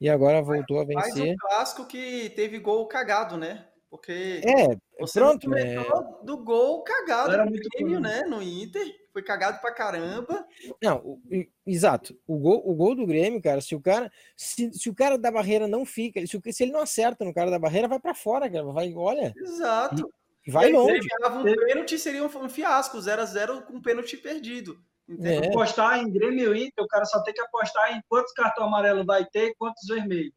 e agora voltou a vencer. Mais um clássico que teve gol cagado, né? Porque é, você pronto, né? do gol cagado Era muito Grêmio, né? No Inter, foi cagado pra caramba. Não, o, exato. O gol, o gol do Grêmio, cara, se o cara se, se o cara da barreira não fica, se, se ele não acerta no cara da barreira, vai para fora, cara, vai, olha. Exato. Vai e longe. Um pênalti seria um fiasco, 0 a 0 com pênalti perdido. É. Apostar em Grêmio Inter, o cara só tem que apostar em quantos cartão amarelo vai ter e quantos vermelhos.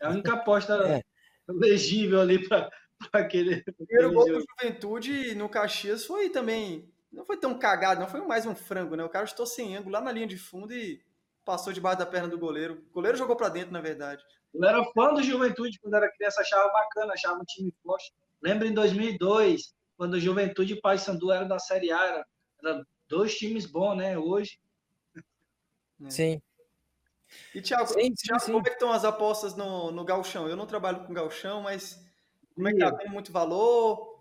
É a única aposta é. legível ali para aquele. O primeiro gol do Juventude no Caxias foi também. Não foi tão cagado, não foi mais um frango, né? O cara estou sem ângulo lá na linha de fundo e passou debaixo da perna do goleiro. O goleiro jogou para dentro, na verdade. Eu era fã do Juventude quando era criança, achava bacana, achava um time forte. Lembra em 2002, quando o Juventude e Paysandu eram da Série A, era, era dois times bons, né? Hoje. É. Sim. E, Thiago, sim, Thiago sim, como é que estão as apostas no, no galchão? Eu não trabalho com galchão, mas como é que tá? Tem muito valor?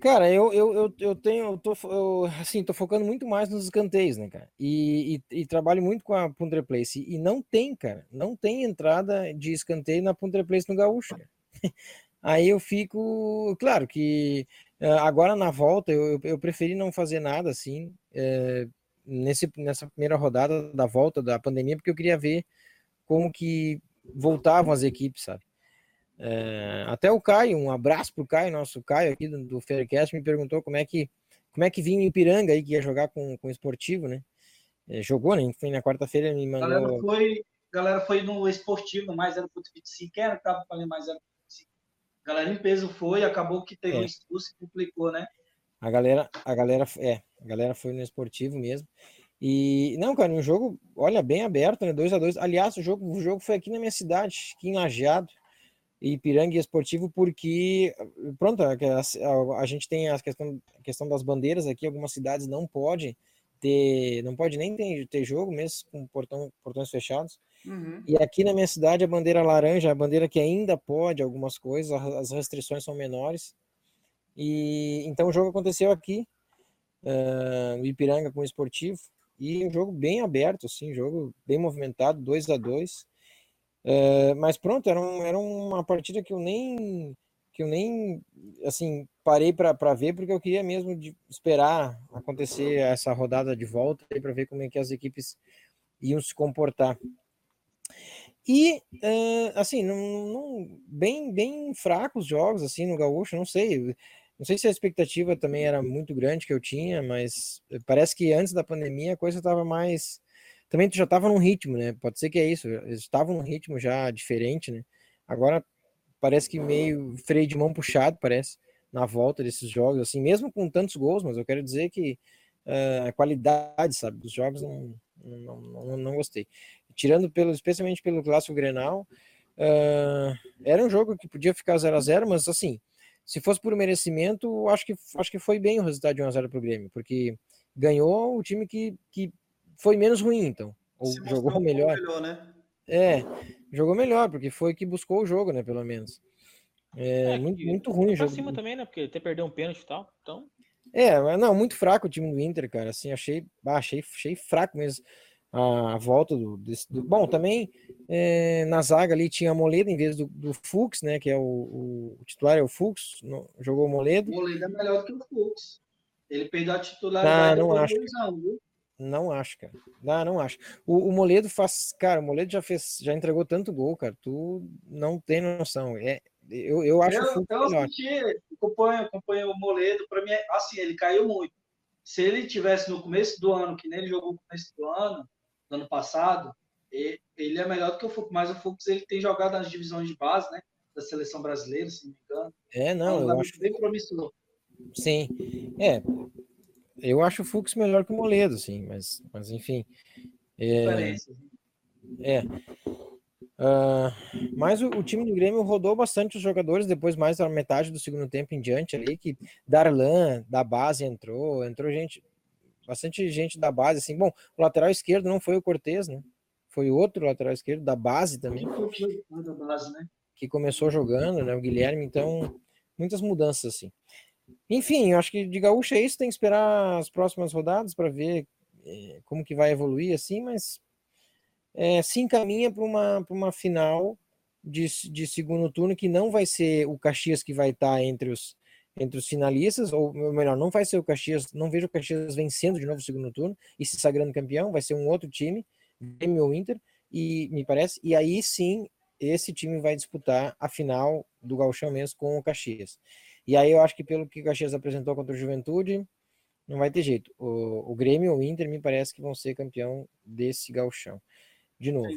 Cara, eu, eu, eu, eu tenho, eu tô, eu, assim, tô focando muito mais nos escanteios, né, cara? E, e, e trabalho muito com a Punter Place. E não tem, cara, não tem entrada de escanteio na Punter Place no Gaúcho. Aí eu fico, claro que agora na volta eu, eu preferi não fazer nada assim é, nesse, nessa primeira rodada da volta da pandemia, porque eu queria ver como que voltavam as equipes, sabe? É, até o Caio, um abraço pro Caio, nosso Caio aqui do, do Faircast, me perguntou como é que como é que vinha o Ipiranga aí que ia jogar com, com o esportivo, né? É, jogou, né? Enfim, na quarta-feira me mandou. Galera foi, galera foi no esportivo, mais 0.25. Quem era tava falando mais 0.25? A galera em peso foi, acabou que teve é. um expulso e complicou, né? A galera, a galera, é, a galera foi no esportivo mesmo. E não, cara, um jogo, olha, bem aberto, né? 2 a 2 Aliás, o jogo, o jogo foi aqui na minha cidade, aqui em Lajeado, Ipiranga Esportivo, porque, pronto, a, a, a, gente tem a questão, a questão das bandeiras aqui, algumas cidades não pode ter, não pode nem ter, ter jogo, mesmo com portão, portões fechados. Uhum. E aqui na minha cidade, a bandeira laranja, a bandeira que ainda pode algumas coisas, as restrições são menores. E então o jogo aconteceu aqui, uh, no Ipiranga com o Esportivo, e um jogo bem aberto, assim, jogo bem movimentado, 2 a 2 uh, Mas pronto, era, um, era uma partida que eu nem que eu nem assim parei para ver porque eu queria mesmo esperar acontecer essa rodada de volta para ver como é que as equipes iam se comportar. E assim, não, bem bem fracos jogos assim no gaúcho, não sei. Não sei se a expectativa também era muito grande que eu tinha, mas parece que antes da pandemia a coisa estava mais. Também tu já estava num ritmo, né? Pode ser que é isso. Eles estavam num ritmo já diferente, né? Agora parece que meio freio de mão puxado, parece, na volta desses jogos, assim, mesmo com tantos gols, mas eu quero dizer que uh, a qualidade, sabe, dos jogos não, não, não, não gostei. Tirando pelo, especialmente pelo clássico Grenal, uh, era um jogo que podia ficar 0 a 0 mas assim, se fosse por merecimento, acho que, acho que foi bem o resultado de 1x0 para o Grêmio, porque ganhou o time que, que foi menos ruim, então. Ou Se jogou melhor. melhor né? É, jogou melhor, porque foi que buscou o jogo, né? Pelo menos. É, é muito, muito ruim o jogo. cima também, né? Porque até perdeu um pênalti e tal. Então. É, não, muito fraco o time do Inter, cara. Assim, achei, achei, achei fraco mesmo a, volta do, desse, do, Bom, também é, na zaga ali tinha a Moledo em vez do, do Fux, né? Que é o, o, o titular, é o Fux, no, jogou o Moledo. Moledo é melhor que o Fux. Ele perdeu a titularidade ah, não acho. Anos, não acho, cara. Não, não acho. O, o, Moledo faz. Cara, o Moledo já fez, já entregou tanto gol, cara. Tu não tem noção. É, eu, eu acho eu, eu assisti, acompanho, acompanho o Moledo. Para mim, assim, ele caiu muito. Se ele tivesse no começo do ano, que nem ele jogou no começo do ano, do ano passado, ele é melhor do que o Fux, mas o Fux ele tem jogado nas divisões de base, né? Da seleção brasileira, se não me engano. É, não, então, eu acho bem promissor. Sim, é. Eu acho o Fux melhor que o Moledo, sim, mas, mas enfim. É, é. Uh, mas o, o, time do Grêmio rodou bastante os jogadores, depois mais da metade do segundo tempo em diante ali, que Darlan, da base, entrou, entrou gente, bastante gente da base, assim, bom, o lateral esquerdo não foi o Cortez, né? Foi outro lateral esquerdo da base também. Da base, né? Que começou jogando, né? O Guilherme, então, muitas mudanças, assim. Enfim, eu acho que de gaúcho é isso, tem que esperar as próximas rodadas para ver é, como que vai evoluir, assim, mas é, se encaminha para uma, uma final de, de segundo turno que não vai ser o Caxias que vai estar tá entre os entre os finalistas, ou melhor, não vai ser o Caxias, não vejo o Caxias vencendo de novo o segundo turno e se sagrando campeão, vai ser um outro time, Grêmio ou Inter, e me parece, e aí sim esse time vai disputar a final do Gauchão mesmo com o Caxias. E aí eu acho que pelo que o Caxias apresentou contra o Juventude, não vai ter jeito. O, o Grêmio ou o Inter me parece que vão ser campeão desse Gauchão. De novo.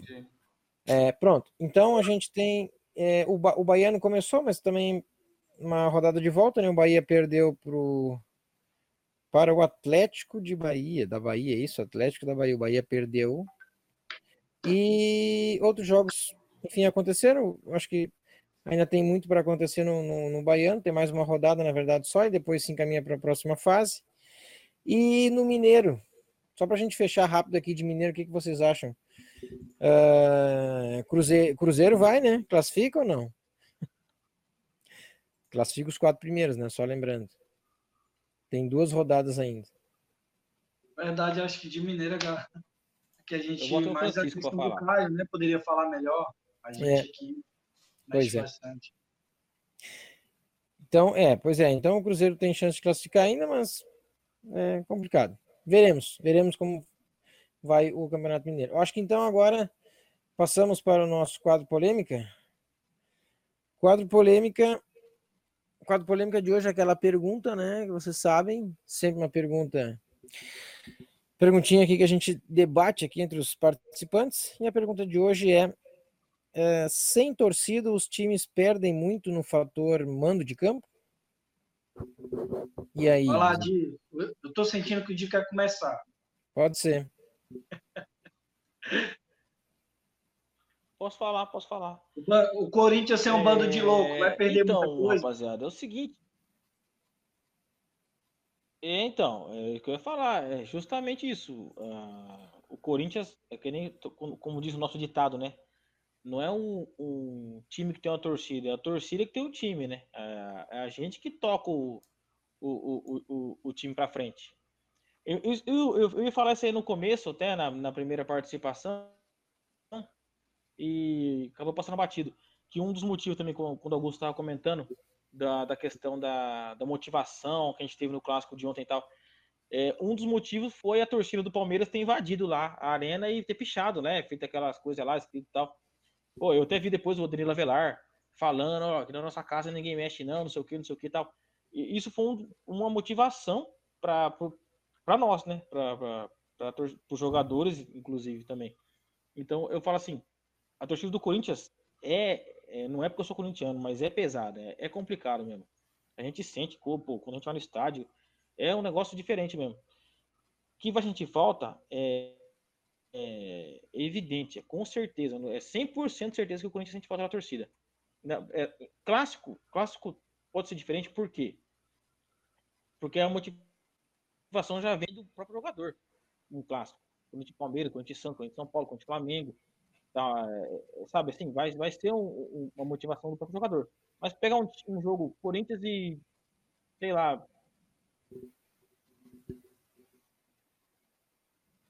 É, pronto. Então a gente tem. É, o, ba o Baiano começou, mas também uma rodada de volta, né? O Bahia perdeu pro, para o Atlético de Bahia, da Bahia, isso, Atlético da Bahia. O Bahia perdeu. E outros jogos, enfim, aconteceram. Acho que ainda tem muito para acontecer no, no, no Baiano. Tem mais uma rodada, na verdade, só, e depois se encaminha para a próxima fase. E no Mineiro, só para a gente fechar rápido aqui de Mineiro, o que, que vocês acham? Uh, Cruzeiro, Cruzeiro vai, né? Classifica ou não? Classifica os quatro primeiros, né? Só lembrando. Tem duas rodadas ainda. Na verdade, acho que de Mineira que a gente mais a questão do Caio, né? Poderia falar melhor. A gente é. aqui pois é. bastante. Então, é, pois é. Então o Cruzeiro tem chance de classificar ainda, mas é complicado. Veremos, veremos como vai o Campeonato Mineiro. Eu acho que então agora passamos para o nosso quadro polêmica. Quadro polêmica o quadro polêmica de hoje é aquela pergunta, né? Que vocês sabem, sempre uma pergunta. Perguntinha aqui que a gente debate aqui entre os participantes. E a pergunta de hoje é: é, sem torcida, os times perdem muito no fator mando de campo? E aí? Falar de. Eu tô sentindo que o dia quer começar. Pode ser. Posso falar, posso falar. O Corinthians é um bando de louco, vai perder então, muita coisa. rapaziada, é o seguinte. Então, é o que eu ia falar, é justamente isso. Uh, o Corinthians, é que nem, como diz o nosso ditado, né? Não é um, um, time que tem uma torcida, é a torcida que tem um time, né? É, é a gente que toca o, o, o, o, o time para frente. Eu, eu, eu, eu, ia falar isso aí no começo, até na, na primeira participação, e acabou passando batido. Que um dos motivos também, quando o Augusto estava comentando, da, da questão da, da motivação que a gente teve no clássico de ontem e tal, é, um dos motivos foi a torcida do Palmeiras ter invadido lá a arena e ter pichado, né? Feito aquelas coisas lá, escrito e tal. Pô, eu até vi depois o Danilo Avelar falando, ó, que na nossa casa ninguém mexe não, não sei o que, não sei o que e tal. E isso foi um, uma motivação para nós, né? Para os jogadores, inclusive, também. Então, eu falo assim, a torcida do Corinthians é, é, não é porque eu sou corintiano, mas é pesada, é, é complicado mesmo. A gente sente, quando a gente vai no estádio, é um negócio diferente mesmo. O que a gente falta é, é evidente, é com certeza, é 100% certeza que o Corinthians sente falta da torcida. É, clássico, clássico pode ser diferente, por quê? Porque a motivação já vem do próprio jogador. Um clássico. Corinthians Palmeiras, Corinthians Corinthians São Paulo, Corinthians Flamengo, Tá, sabe assim, vai, vai ser um, uma motivação do próprio jogador. Mas pegar um, um jogo Corinthians e, sei lá.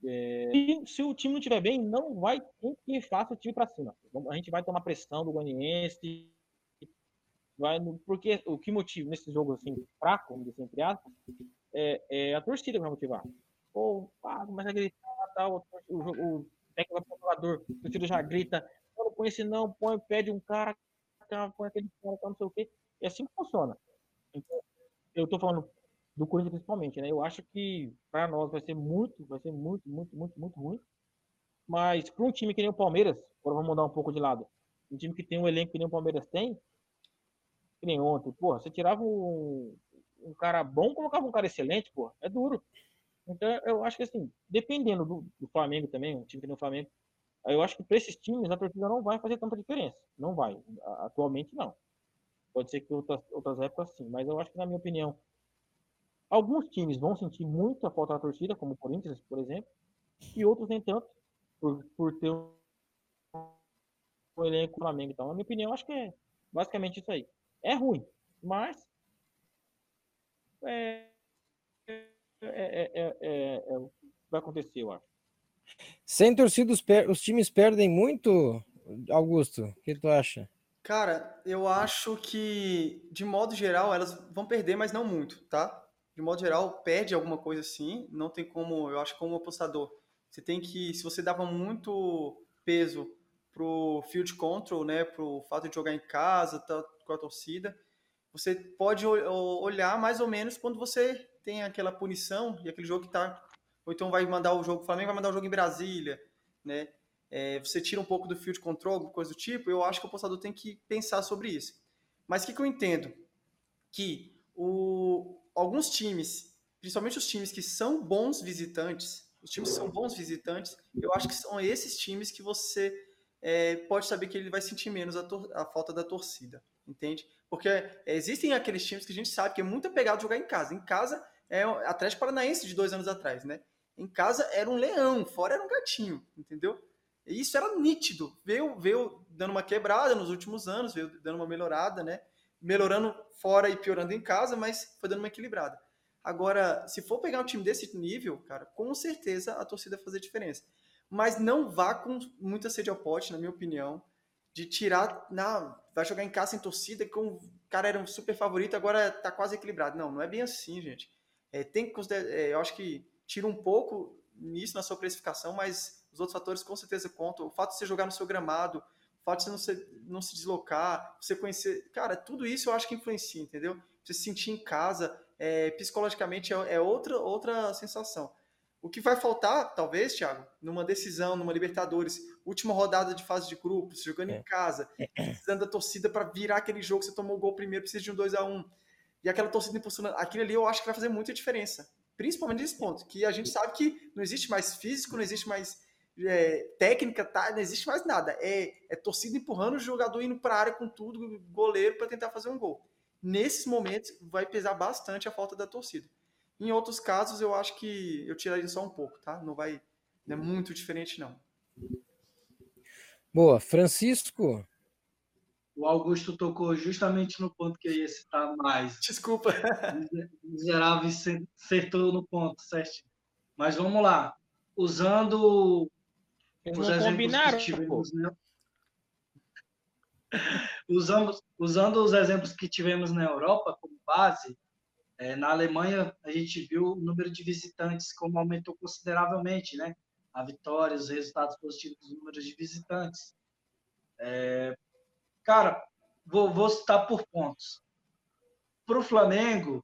É, se o time não estiver bem, não vai ter que faça o time para cima. A gente vai tomar pressão do Goianiense. Vai, porque o que motiva nesse jogo assim, fraco, vamos dizer, entre aspas, é, é a torcida que vai motivar. Pô, ah, mas a gritar, tal, o, o, jogador, o tiro já grita, não põe esse não, põe, pede um cara, põe aquele cara, não sei o quê. E assim funciona. Então, eu tô falando do Corinthians principalmente, né? Eu acho que para nós vai ser muito, vai ser muito, muito, muito, muito ruim. Mas para um time que nem o Palmeiras, agora vamos mudar um pouco de lado. Um time que tem um elenco que nem o Palmeiras tem, que nem ontem, porra, você tirava um, um cara bom, colocava um cara excelente, porra, é duro. Então, eu acho que, assim, dependendo do, do Flamengo também, um time que tem o Flamengo, eu acho que para esses times a torcida não vai fazer tanta diferença. Não vai. Atualmente, não. Pode ser que outras, outras épocas sim, mas eu acho que, na minha opinião, alguns times vão sentir muito a falta da torcida, como o Corinthians, por exemplo, e outros nem tanto, por, por ter um, um elenco Flamengo. Então, na minha opinião, acho que é basicamente isso aí. É ruim, mas é, é, é, é, vai acontecer, eu acho. Sem torcida, os, os times perdem muito, Augusto? O que tu acha? Cara, eu acho que, de modo geral, elas vão perder, mas não muito, tá? De modo geral, perde alguma coisa sim. Não tem como, eu acho, como apostador. Você tem que, se você dava muito peso pro field control, né, pro fato de jogar em casa, tá, com a torcida, você pode olhar mais ou menos quando você tem aquela punição e aquele jogo que tá. Ou então vai mandar o jogo, o Flamengo vai mandar o jogo em Brasília, né? É, você tira um pouco do field control, coisa do tipo, eu acho que o apostador tem que pensar sobre isso. Mas o que, que eu entendo? Que o, alguns times, principalmente os times que são bons visitantes, os times que são bons visitantes, eu acho que são esses times que você é, pode saber que ele vai sentir menos a, a falta da torcida, entende? Porque existem aqueles times que a gente sabe que é muito apegado jogar em casa. Em casa é o Atlético Paranaense de dois anos atrás, né? Em casa era um leão, fora era um gatinho, entendeu? E isso era nítido. Veio, veio dando uma quebrada nos últimos anos, veio dando uma melhorada, né? Melhorando fora e piorando em casa, mas foi dando uma equilibrada. Agora, se for pegar um time desse nível, cara, com certeza a torcida vai fazer diferença. Mas não vá com muita sede ao pote, na minha opinião, de tirar, na, vai jogar em casa sem torcida, com o cara era um super favorito, agora tá quase equilibrado. Não, não é bem assim, gente. É, tem que é, eu acho que tira um pouco nisso na sua precificação, mas os outros fatores com certeza contam. O fato de você jogar no seu gramado, o fato de você não se, não se deslocar, você conhecer. Cara, tudo isso eu acho que influencia, entendeu? Você se sentir em casa, é, psicologicamente é, é, outra, outra sensação. O que vai faltar, talvez, Thiago, numa decisão, numa Libertadores, última rodada de fase de grupos, jogando é. em casa, precisando da torcida para virar aquele jogo, você tomou o gol primeiro, precisa de um 2 a 1 E aquela torcida impulsionando, aquilo ali eu acho que vai fazer muita diferença. Principalmente nesse ponto, que a gente sabe que não existe mais físico, não existe mais é, técnica, tá? não existe mais nada. É, é torcida empurrando o jogador indo para a área com tudo, goleiro, para tentar fazer um gol. Nesses momentos vai pesar bastante a falta da torcida. Em outros casos, eu acho que eu tiraria só um pouco, tá? Não vai. Não é muito diferente, não. Boa. Francisco? O Augusto tocou justamente no ponto que eu ia citar mais. Desculpa. Miserável acertou no ponto, certo? Mas vamos lá. Usando Eles os exemplos combinaram, que tivemos, né? usando, usando os exemplos que tivemos na Europa como base, é, na Alemanha, a gente viu o número de visitantes como aumentou consideravelmente, né? A vitória, os resultados positivos dos números de visitantes. É, cara, vou, vou citar por pontos. Para o Flamengo,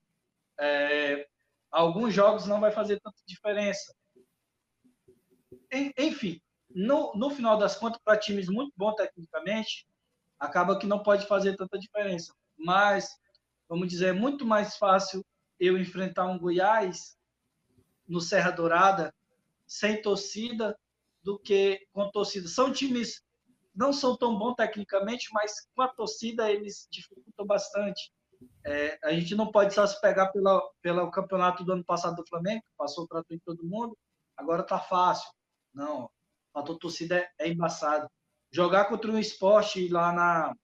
é, alguns jogos não vai fazer tanta diferença. Enfim, no, no final das contas, para times muito bons tecnicamente, acaba que não pode fazer tanta diferença. Mas vamos dizer, é muito mais fácil eu enfrentar um Goiás no Serra Dourada sem torcida do que com torcida. São times não são tão bons tecnicamente, mas com a torcida eles dificultam bastante. É, a gente não pode só se pegar pela, pelo campeonato do ano passado do Flamengo, que passou para todo mundo, agora tá fácil. Não, a torcida é, é embaçado. Jogar contra um esporte lá na.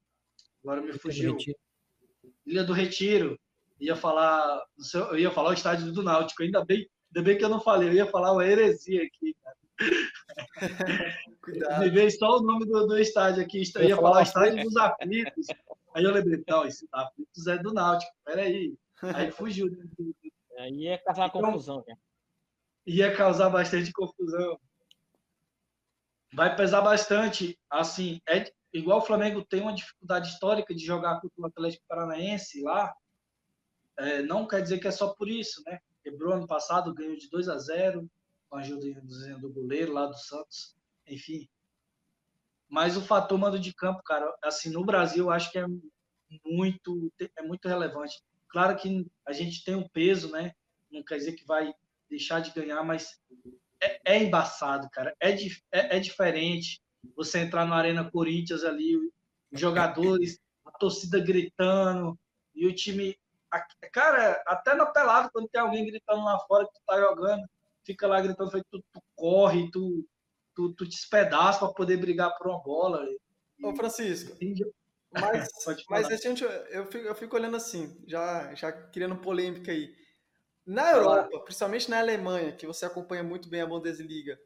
Agora me fugiu. Ilha do Retiro. Ia falar, eu ia falar o estádio do Náutico, ainda bem, ainda bem que eu não falei, eu ia falar uma heresia aqui. Cuidado. Me veio só o nome do, do estádio aqui, eu ia, ia falar o estádio dos aflitos. Aí eu lembrei, não, esse aflitos é do Náutico, peraí. Aí fugiu. Aí ia causar então, confusão, cara. Ia causar bastante confusão. Vai pesar bastante. Assim, é, igual o Flamengo tem uma dificuldade histórica de jogar contra o Atlético Paranaense lá, é, não quer dizer que é só por isso, né? Quebrou ano passado, ganhou de 2 a 0 com a ajuda do goleiro lá do Santos, enfim. Mas o fator mando de campo, cara, assim, no Brasil, eu acho que é muito, é muito relevante. Claro que a gente tem um peso, né? Não quer dizer que vai deixar de ganhar, mas é, é embaçado, cara. É, é, é diferente você entrar na Arena Corinthians ali, os jogadores, a torcida gritando, e o time. Cara, até na pelada, quando tem alguém gritando lá fora que tu tá jogando, fica lá gritando, tu, tu corre, tu, tu, tu te espedaça para poder brigar por uma bola. Ô, Francisco, mas, mas a gente, eu, fico, eu fico olhando assim, já, já criando polêmica aí. Na Europa, principalmente na Alemanha, que você acompanha muito bem a Bundesliga,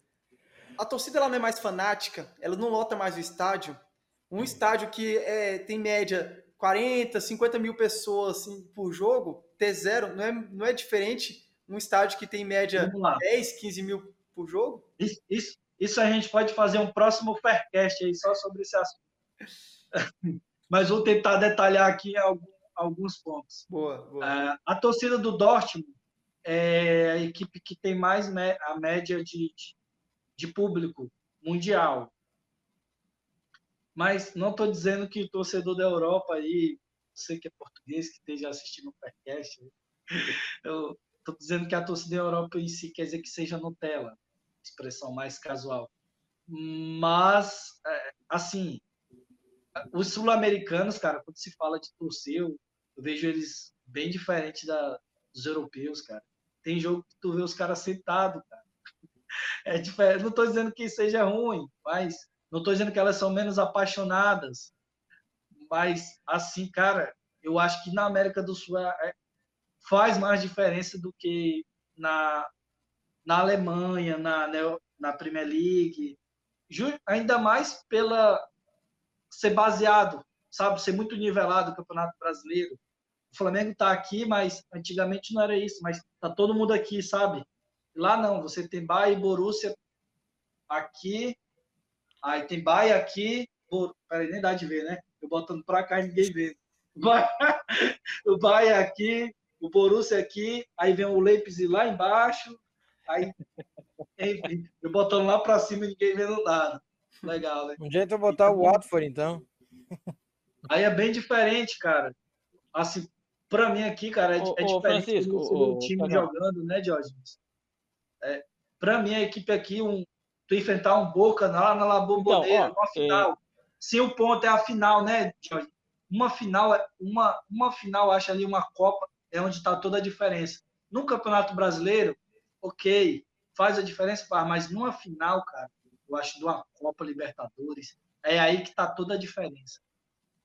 a torcida ela não é mais fanática, ela não lota mais o estádio. Um estádio que é, tem média 40, 50 mil pessoas assim, por jogo, ter zero, não é, não é diferente um estádio que tem média 10, 15 mil por jogo? Isso, isso, isso, a gente pode fazer um próximo Faircast aí só sobre esse assunto. Mas vou tentar detalhar aqui alguns pontos. Boa, boa. Uh, a torcida do Dortmund é a equipe que tem mais a média de, de de público mundial. Mas não estou dizendo que o torcedor da Europa aí, você que é português, que esteja assistindo o podcast, eu estou dizendo que a torcida da Europa em si quer dizer que seja Nutella, expressão mais casual. Mas, é, assim, os sul-americanos, cara, quando se fala de torcer, eu, eu vejo eles bem diferentes da, dos europeus, cara. Tem jogo que tu vê os caras sentados, cara é diferente. Não estou dizendo que seja ruim, mas não estou dizendo que elas são menos apaixonadas. Mas, assim, cara, eu acho que na América do Sul é, é faz mais diferença do que na, na Alemanha, na, na Premier League. Ainda mais pela ser baseado, sabe? Ser muito nivelado o Campeonato Brasileiro. O Flamengo está aqui, mas antigamente não era isso, mas tá todo mundo aqui, sabe? Lá não, você tem Bahia e Borussia aqui, aí tem Bahia aqui, Bor... peraí, nem dá de ver, né? Eu botando pra cá e ninguém vê. o Bahia aqui, o Borussia aqui, aí vem o Leipzig lá embaixo, aí eu botando lá pra cima e ninguém vendo nada. Legal, né? Um jeito eu botar o Watford, então. Aí é bem diferente, cara. Assim, pra mim aqui, cara, é, Ô, é ô, diferente Francisco, ô, o time Cagão. jogando, né, Jorge? É, pra mim, a equipe aqui, um, tu enfrentar um Boca lá na La Bombonera, Então, ó, numa final. Se o ponto é a final, né, Jorge? Uma final, é- uma, uma final, acho ali, uma Copa, é onde está toda a diferença. No Campeonato Brasileiro, ok, faz a diferença, mas numa final, cara, eu acho de uma Copa Libertadores, é aí que tá toda a diferença.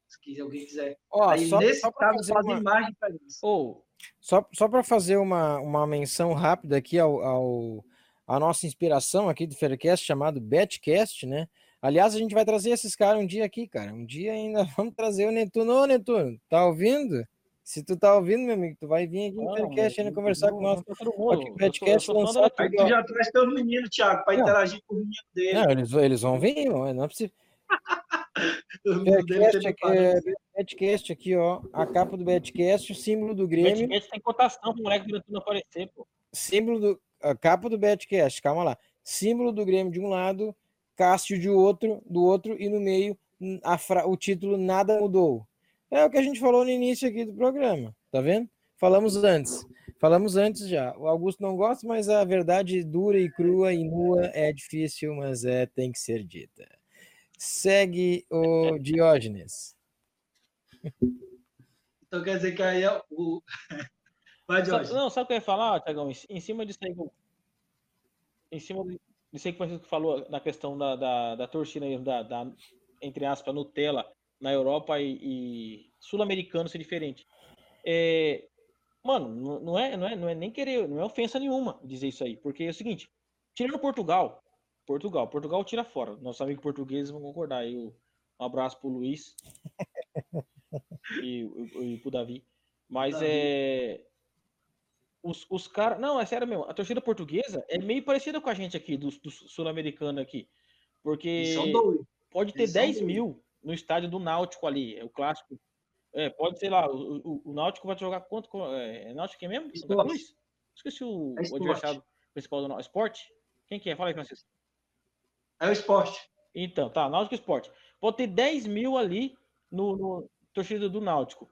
Se alguém quiser. Ó, aí, só, nesse só para caso, faz uma, mais diferença. Ou, só, só pra fazer uma, uma menção rápida aqui ao, ao a nossa inspiração aqui do Faircast, chamado Betcast, né? Aliás, a gente vai trazer esses caras um dia aqui, cara. Um dia ainda vamos trazer o Netuno. Ô, Netuno, tá ouvindo? Se tu tá ouvindo, meu amigo, tu vai vir aqui no Faircast ainda conversar com nós. Aqui, Eu Betcast lançado da- Aí tu já traz teus meninos, Thiago, para interagir com o menino dele. Não, eles, eles vão vir, não é possível. O Betcast aqui, é. Betcast aqui, ó. A capa do Betcast, o símbolo do Grêmio. Betcast tem cotação pro moleque do não aparecer, pô. símbolo do a capa do Betcast, calma lá. Símbolo do Grêmio de um lado, Cássio de outro, do outro e no meio fra- o título nada mudou. É o que a gente falou no início aqui do programa, tá vendo? Falamos antes. Falamos antes já. O Augusto não gosta, mas a verdade dura e crua e nua é difícil, mas é tem que ser dita. Segue o Diógenes. Então quer dizer que aí é o. Vai, Jorge. Não, sabe o que eu ia falar, Tiagão? Em, cima disso aí, em cima disso aí que o Francisco falou na questão da, da, da torcida, da, da, entre aspas, Nutella na Europa e, e sul-americano ser diferente. É, mano, não- é, não, é, não é nem querer, não é ofensa nenhuma dizer isso aí, porque é o seguinte, tirando Portugal, Portugal, Portugal tira fora, nossos amigos portugueses vão concordar aí, um abraço pro Luiz e, e, e pro Davi, mas Davi. é os, os caras. Não, é sério mesmo. A torcida portuguesa é meio parecida com a gente aqui, do, do sul-americano aqui. Porque pode ter eles são 10 doidos. mil no estádio do Náutico ali, é o clássico. É, pode ser lá, o, o, o Náutico vai jogar quanto? É, é Náutico quem mesmo? Santa. Cruz? Esqueci o, É o adversário principal do Náutico. Esporte? Quem que é? Fala aí, Francisco. É o esporte. Então, tá, Náutico Esporte. Pode ter 10 mil ali no, no torcida do Náutico.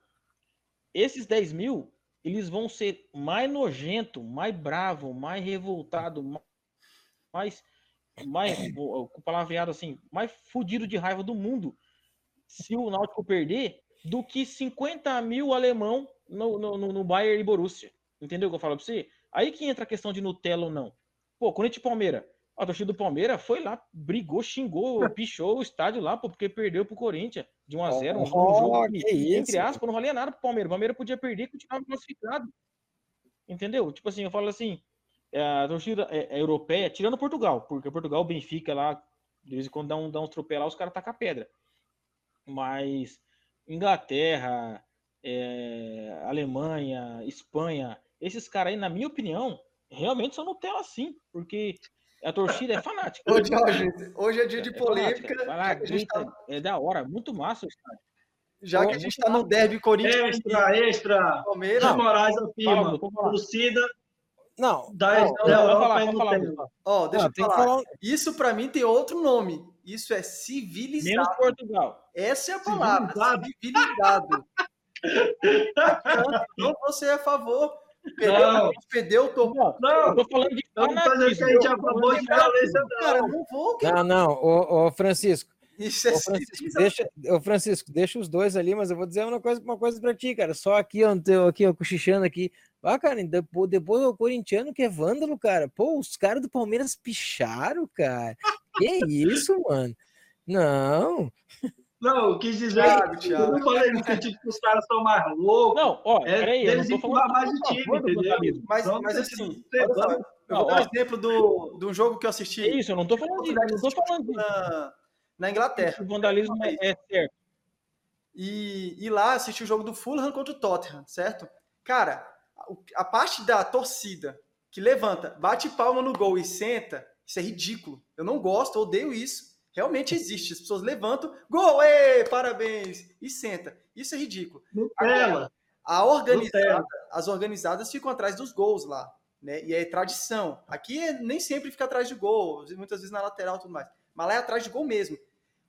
Esses 10 mil, eles vão ser mais nojento, mais bravo, mais revoltado, ma- mais, mais com palavreado assim, mais fudido de raiva do mundo se o Náutico perder do que 50 mil alemão no, no, no, no Bayern e Borussia. Entendeu o que eu falo pra você? Aí que entra a questão de Nutella ou não. Pô, Corinthians e Palmeiras. A torcida do Palmeiras foi lá, brigou, xingou, pichou o estádio lá, pô, porque perdeu pro Corinthians de 1 a 0 um, um Oh, jogo que que, entre aspas, não valia nada pro Palmeiras. O Palmeiras podia perder e continuava classificado. Entendeu? Tipo assim, eu falo assim, é, a torcida é, é europeia, tirando Portugal, porque Portugal, Benfica lá, de vez em quando dá, um, dá uns lá, os caras tacam a pedra. Mas Inglaterra, é, Alemanha, Espanha, esses caras aí, na minha opinião, realmente são Nutella sim, porque a torcida é fanática. Ô, Jorge, hoje é dia de É polêmica. Vai lá, gente grita, tá- é da hora, muito massa o estádio. Já que a gente está no derby Corinthians Extra, extra. Palmeiras, Luiz Moraes afirma. Torcida Não, da, não, da Europa falar, é falar, ó, deixa não, eu falar. falar. Isso para mim tem outro nome. Isso é civilizado. Menos Portugal. Essa é a palavra. Civilizado? Civilizado. Não, você é a favor. Perdeu, Não. perdeu, tô... Não, eu Não, tô falando de não tô dizendo que a gente é a favor de violência, Cara, não. não vou. cara. Não, não, ô, ô, Francisco, Isso é Ô, Francisco, deixa, ô, Francisco, deixa os dois ali, mas eu vou dizer uma coisa, uma coisa pra ti, cara. Só aqui, ó, no teu, aqui, ó, cochichando aqui. Ah, cara, depois, depois o corintiano que é vândalo, cara. Pô, os caras do Palmeiras picharam, cara. Que isso, mano? Não. Não, eu quis dizer. Thiago, eu não falei no sentido que os caras são mais loucos. Não, ó, É peraí, eu deles não tô falando mais que o a time, entendeu? Mas, Não, mas não, assim, eu vou dar ó. um exemplo do, do jogo que eu assisti É isso, eu não tô falando disso, eu não tô falando disso. na, na Inglaterra. O vandalismo é, é certo. E, e lá assisti o jogo do Fulham contra o Tottenham, certo? Cara, a parte da torcida que levanta, bate palma no gol e senta, isso é ridículo. Eu não gosto, odeio isso. Realmente existe. As pessoas levantam, gol, ê, parabéns, e senta. Isso é ridículo. Nutella. A organizada, Nutella. as organizadas ficam atrás dos gols lá. Né? E é tradição. Aqui é, nem sempre fica atrás de gol, muitas vezes na lateral e tudo mais. Mas lá é atrás de gol mesmo.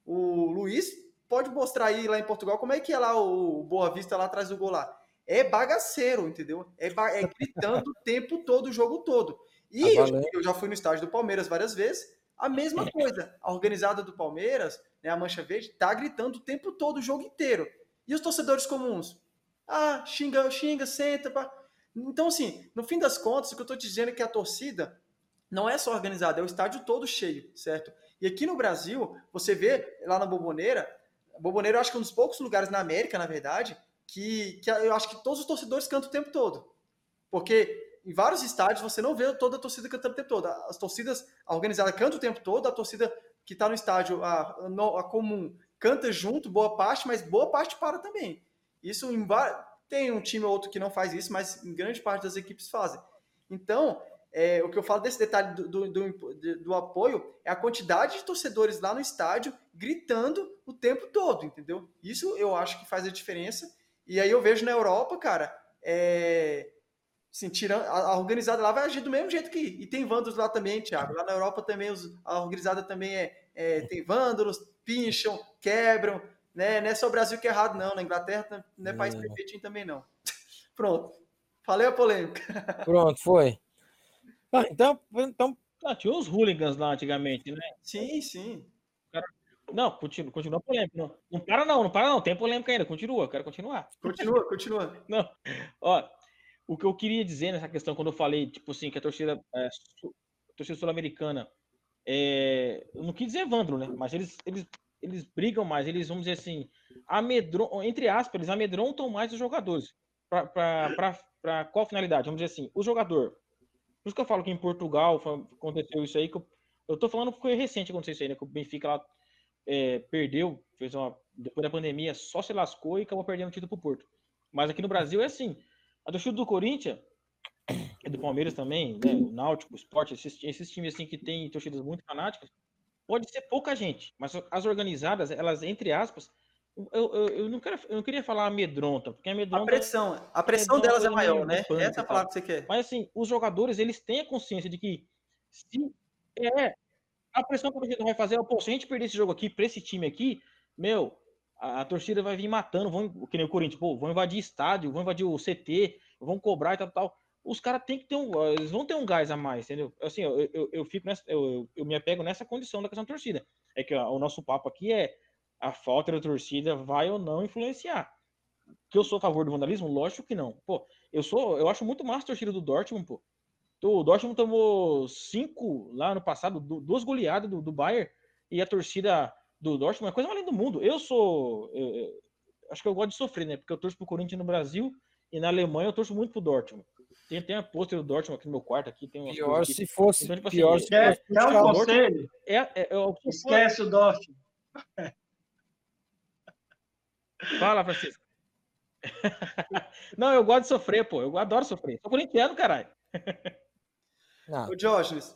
O Luiz pode mostrar aí lá em Portugal como é que é lá o Boa Vista lá atrás do gol lá. É bagaceiro, entendeu? É, é gritando o tempo todo, o jogo todo. E tá eu, eu, já fui no estádio do Palmeiras várias vezes. A mesma coisa. A organizada do Palmeiras, né, a Mancha Verde, tá gritando o tempo todo, o jogo inteiro. E os torcedores comuns? Ah, xinga, xinga, senta. Pá. Então, assim, no fim das contas, o que eu estou dizendo é que a torcida não é só organizada, é o estádio todo cheio, certo? E aqui no Brasil, você vê lá na Boboneira, Boboneira eu acho que é um dos poucos lugares na América, na verdade, que, que eu acho que todos os torcedores cantam o tempo todo. Porque em vários estádios você não vê toda a torcida cantando o tempo todo. As torcidas, a organizada canta o tempo todo, a torcida que está no estádio, a, a, comum, canta junto, boa parte, mas boa parte para também. Isso em tem um time ou outro que não faz isso, mas em grande parte das equipes fazem. Então, é, o que eu falo desse detalhe do, do, do, do, apoio é a quantidade de torcedores lá no estádio gritando o tempo todo, entendeu? Isso eu acho que faz a diferença. E aí eu vejo na Europa, cara, é, assim, tirando, a, organizada lá vai agir do mesmo jeito que. E tem vândalos lá também, Thiago. Lá na Europa também os, a organizada também é, é, tem vândalos, pincham, quebram, né? Não é só o Brasil que é errado, não. Na Inglaterra não é país perfeitinho também, não. Pronto. Falei a polêmica. Pronto, foi. Ah, então, então... Ah, tinha os hooligans lá antigamente, né? Sim, sim. Não, continua, continua polêmica. Não, não para não, não para não. Tem polêmica ainda. Continua, quero continuar. Continua, continua. Não. Ó, o que eu queria dizer nessa questão, quando eu falei, tipo assim, que a torcida, é, a torcida sul-americana, é, eu não quis dizer vândalo, né? Mas eles, eles eles brigam mais, eles, vamos dizer assim, amedron, entre aspas, eles amedrontam mais os jogadores. Para qual finalidade? Vamos dizer assim, o jogador. Por isso que eu falo que em Portugal aconteceu isso aí, que eu, eu tô falando que foi recente aconteceu isso aí, né? Que o Benfica lá é, perdeu, fez uma. Depois da pandemia, só se lascou e acabou perdendo o título pro Porto. Mas aqui no Brasil é assim. A torcida do Corinthians, do Palmeiras também, né? O Náutico, o Sport, esses, esses times assim que tem torcidas muito fanáticas, pode ser pouca gente, mas as organizadas, elas, entre aspas, eu, eu, eu, não, quero, eu não queria falar amedronta, porque amedronta... A pressão, a pressão delas é maior, né? Essa é a palavra que você quer. Mas assim, os jogadores, eles têm a consciência de que se é, a pressão que a torcida vai fazer é, pô, se a gente perder esse jogo aqui para esse time aqui, meu, a, a, torcida vai vir matando, vão, que nem o Corinthians, pô, vão invadir estádio, vão invadir o CT, vão cobrar e tal, tal os caras têm que ter um. Eles vão ter um gás a mais, entendeu? Assim, eu, eu, eu fico nessa. Eu, eu me apego nessa condição da questão da torcida. É que o nosso papo aqui é a falta da torcida vai ou não influenciar. Que eu sou a favor do vandalismo? Lógico que não. Pô, eu sou. Eu acho muito massa a torcida do Dortmund, pô. O Dortmund tomou cinco lá no passado, duas goleadas do, do Bayern, e a torcida do Dortmund é a coisa mais linda do mundo. Eu sou. Eu, eu, acho que eu gosto de sofrer, né? Porque eu torço pro Corinthians no Brasil e na Alemanha eu torço muito pro Dortmund. Tem, tem a pôster do Dortmund aqui no meu quarto. Aqui, tem pior se fosse. Então, tipo, assim, pior se fosse. É um conselho. É, é, é, Esquece o Dortmund. Fala, Francisco. Não, eu gosto de sofrer, pô. Eu adoro sofrer. Sou corintiano, caralho. Não. O Diógenes.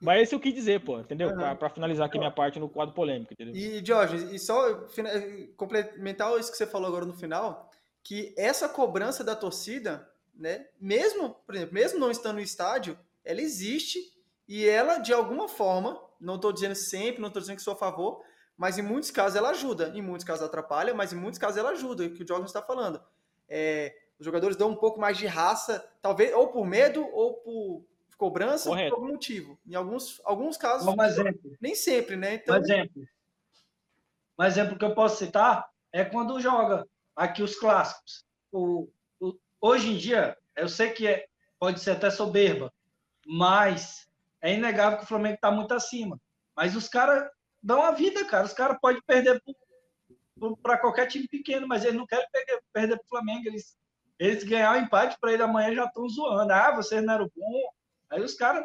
Mas esse eu quis dizer, pô, entendeu? Uhum. Para finalizar aqui minha parte no quadro polêmico, entendeu? E, Diógenes, e só complementar isso que você falou agora no final, que essa cobrança da torcida né? Mesmo, por exemplo, mesmo não estando no estádio, ela existe e ela, de alguma forma, não estou dizendo sempre, não estou dizendo que sou a favor, mas em muitos casos ela ajuda, em muitos casos atrapalha, mas em muitos casos ela ajuda, é o que o Jorge está falando. É, os jogadores dão um pouco mais de raça, talvez ou por medo ou por cobrança Correto. ou por algum motivo. Em alguns, alguns casos, um exemplo. nem sempre, né? Então... Um exemplo. Um exemplo que eu posso citar é quando joga aqui os clássicos. O, Hoje em dia, eu sei que é, pode ser até soberba, mas é inegável que o Flamengo está muito acima. Mas os caras dão a vida, cara. Os caras podem perder para qualquer time pequeno, mas eles não querem perder, perder para o Flamengo. Eles, eles ganhar o empate para ele amanhã já estão zoando. Ah, vocês não eram bom. Aí os caras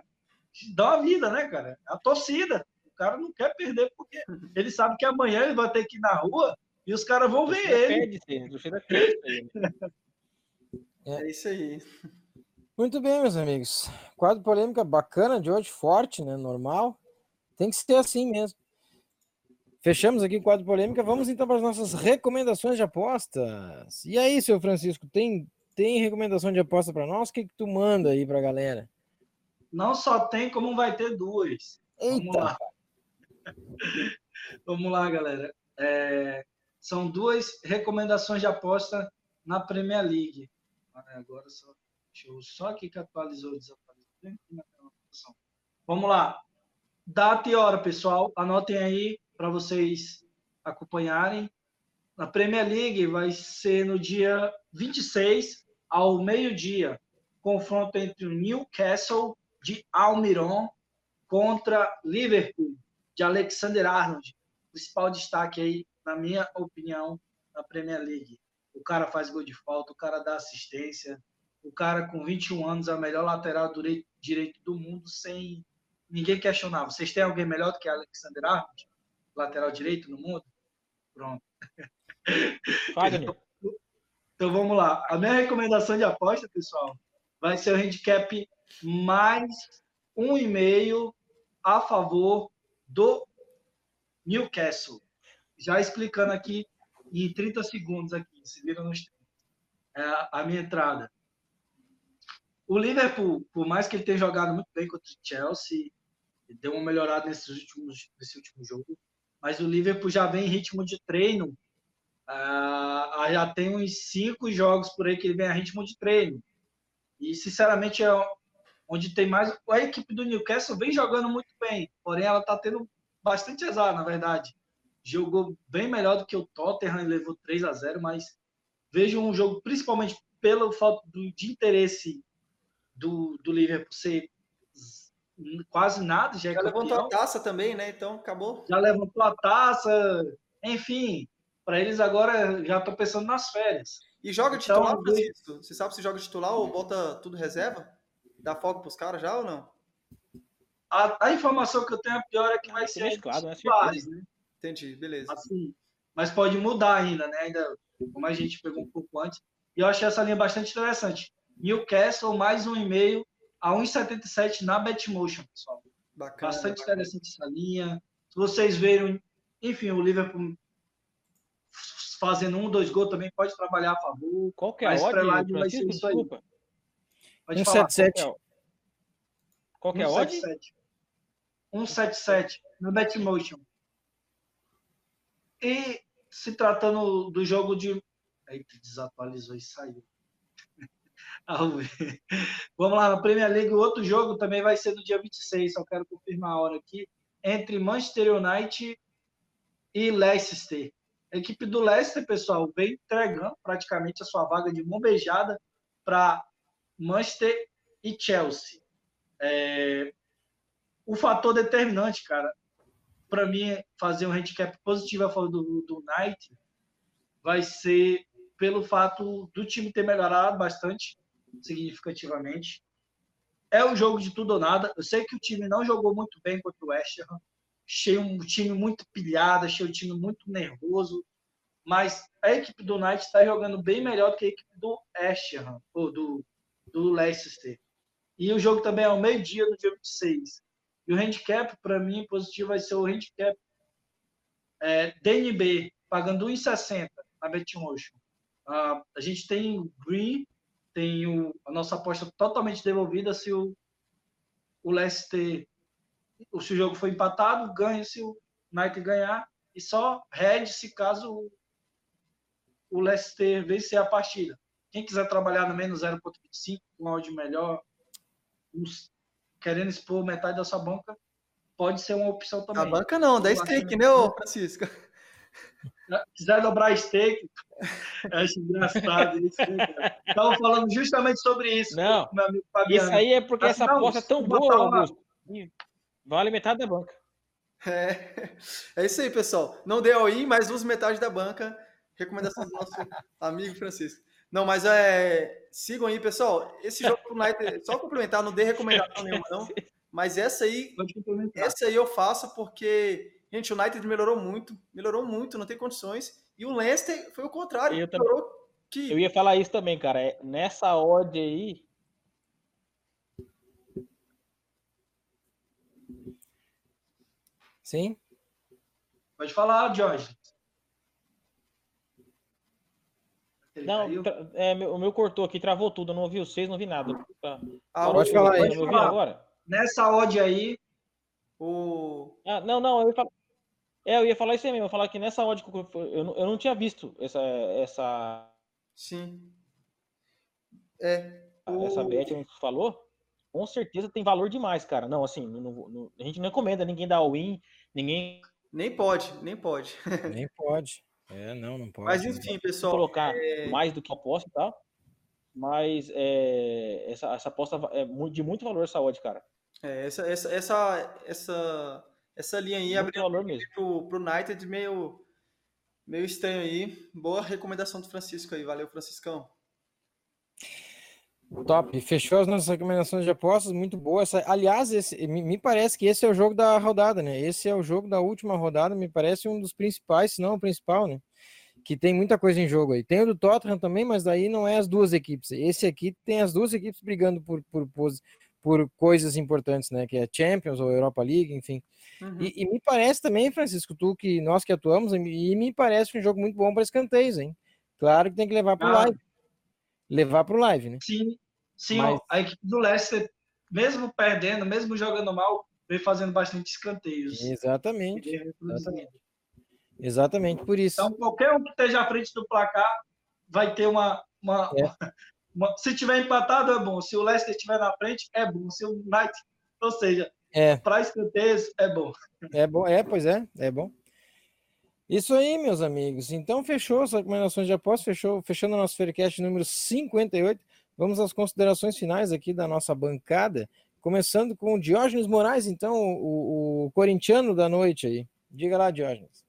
dão a vida, né, cara? A torcida. O cara não quer perder porque ele sabe que amanhã ele vai ter que ir na rua e os caras vão ver ele. Pede, pede, é. é isso aí. Muito bem, meus amigos. Quadro polêmica bacana de hoje, forte, né? Normal. Tem que ser assim mesmo. Fechamos aqui o quadro polêmica. Vamos então para as nossas recomendações de apostas. E aí, seu Francisco, tem tem recomendação de aposta para nós? O que, que tu manda aí para a galera? Não só tem, como vai ter duas. Eita. Vamos lá. Vamos lá, galera. É, são duas recomendações de aposta na Premier League. Agora só, só aqui que atualizou, desatualizou. Vamos lá. Data e hora, pessoal. Anotem aí para vocês acompanharem. Na Premier League vai ser no dia 26 ao meio-dia. Confronto entre o Newcastle de Almiron contra Liverpool de Alexander Arnold. Principal destaque aí, na minha opinião, na Premier League. O cara faz gol de falta, o cara dá assistência, o cara com 21 anos é o melhor lateral direito do mundo sem ninguém questionar. Vocês têm alguém melhor do que Alexander Arnold? Lateral direito no mundo? Pronto. Então, então vamos lá. A minha recomendação de aposta, pessoal, vai ser o handicap mais um e meio a favor do Newcastle. Já explicando aqui em 30 segundos aqui, se viram nos é, a minha entrada. O Liverpool, por mais que ele tenha jogado muito bem contra o Chelsea, deu uma melhorada nesses últimos, nesse último jogo, mas o Liverpool já vem em ritmo de treino. Uh, já tem uns cinco jogos por aí que ele vem a ritmo de treino. E, sinceramente, é onde tem mais. A equipe do Newcastle vem jogando muito bem, porém ela está tendo bastante azar, na verdade. Jogou bem melhor do que o Tottenham e levou 3 a 0 mas vejo um jogo, principalmente pelo falta de interesse do, do Liverpool ser quase nada. Já, é já levantou a taça também, né? Então acabou. Já levantou a taça, enfim. Para eles agora já estou pensando nas férias. E joga então, titular, Francisco? Você sabe se joga titular ou bota tudo reserva? Dá foco para os caras já ou não? A, a, informação que eu tenho, a pior é que vai ser mesclado, né? Entendi, beleza. Assim, mas pode mudar ainda, né? Ainda, como a gente pegou um pouco antes. E eu achei essa linha bastante interessante. Newcastle mais um e meio a 1,77 na Betmotion, pessoal. Bacana, bastante bacana. interessante essa linha. Se vocês verem, enfim, o Liverpool fazendo um, dois gols também pode trabalhar a favor. Qual que é a odd, vai ser isso aí. Pode 177. Qual que é a odd? 177 no Betmotion. E se tratando do jogo de. Eita, desatualizou e saiu. Vamos lá, na Premier League, o outro jogo também vai ser no dia 26, só quero confirmar a hora aqui, entre Manchester United e Leicester. A equipe do Leicester, pessoal, vem entregando praticamente a sua vaga de mão beijada para Manchester e Chelsea. É... O fator determinante, cara, para mim, fazer um handicap positivo a favor do, do United vai ser pelo fato do time ter melhorado bastante significativamente. É um jogo de tudo ou nada. Eu sei que o time não jogou muito bem contra o West Ham. Achei um time muito pilhado, achei um time muito nervoso. Mas a equipe do Knight está jogando bem melhor do que a equipe do West Ham, ou do, do Leicester. E o jogo também é ao meio-dia, no dia 26. E o handicap, para mim, positivo vai ser o handicap é, DNB, pagando 1,60 na Betmotion. Uh, a gente tem Green tem o, a nossa aposta totalmente devolvida se o, o Leicester, se o jogo for empatado, ganha se o Nike ganhar, e só red se caso o Leicester vencer a partida. Quem quiser trabalhar no menos 0.25, com áudio melhor, querendo expor metade da sua banca, pode ser uma opção também. A banca não, 10 stake, né, Francisco? quiser dobrar steak, acho engraçado isso. Estava falando justamente sobre isso. Não, isso aí é porque essa aposta é tão boa, Augusto. Vale metade da banca. É, é isso aí, pessoal. Não dê all-in, mas use metade da banca. Recomendação do nosso amigo Francisco. Não, mas é. Sigam aí, pessoal. Esse jogo pro United, só complementar, não dei recomendação nenhuma, não. Mas essa aí, essa aí eu faço porque Gente, o United melhorou muito, melhorou muito, não tem condições. E o Leicester foi o contrário. Eu, melhorou que... eu ia falar isso também, cara. É, nessa odd aí. Sim? Pode falar, Jorge. Ele não, é, o meu cortou aqui, travou tudo, não ouvi seis, não vi nada. Tá. Ah, pode falar aí. Pode falar. agora? Nessa odd aí, o... Ah, não, não, eu ia falar... É, eu ia falar isso aí mesmo, eu ia falar que nessa odd eu não, eu não tinha visto essa, essa... Sim. É. O... Essa bet que você falou, com certeza tem valor demais, cara. Não, assim, não, não, a gente não recomenda ninguém dar win, ninguém... Nem pode, nem pode. nem pode. É, não, não pode. Mas enfim, pessoal. Colocar é... mais do que aposta tal. Mas é, essa, essa aposta é de muito valor essa odd, cara. É, essa, essa, essa, essa, essa linha aí abriu valor mesmo. Pro, pro United meio, meio estranho aí. Boa recomendação do Francisco aí. Valeu, Franciscão. Top. Fechou as nossas recomendações de apostas, muito boa. Essa, aliás, esse, me, me, parece que esse é o jogo da rodada, né? Esse é o jogo da última rodada, me parece um dos principais, se não o principal, né? Que tem muita coisa em jogo aí. Tem o do Tottenham também, mas daí não é as duas equipes. Esse aqui tem as duas equipes brigando por, por, por coisas importantes, né? Que é Champions ou Europa League, enfim. Uhum. E, e, me parece também, Francisco, tu que nós que atuamos, e me parece um jogo muito bom para escanteios, hein? Claro que tem que levar para o ah. live. Levar para o live, né? Sim, Sim, Mas... a equipe do Leicester, mesmo perdendo, mesmo jogando mal, vem fazendo bastante escanteios. Exatamente. Exatamente. Exatamente por isso. Então, qualquer um que esteja à frente do placar vai ter uma. uma, é. uma se tiver empatado, é bom. Se o Leicester estiver na frente, é bom. Se o Knight. Ou seja, é. para escanteios, é bom. É bom, é, pois é, é bom. Isso aí, meus amigos. Então, fechou as recomendações de aposta, fechou, fechando o nosso Faircast número 58. Vamos às considerações finais aqui da nossa bancada, começando com o Diógenes Moraes, então, o, o corintiano da noite aí. Diga lá, Diógenes.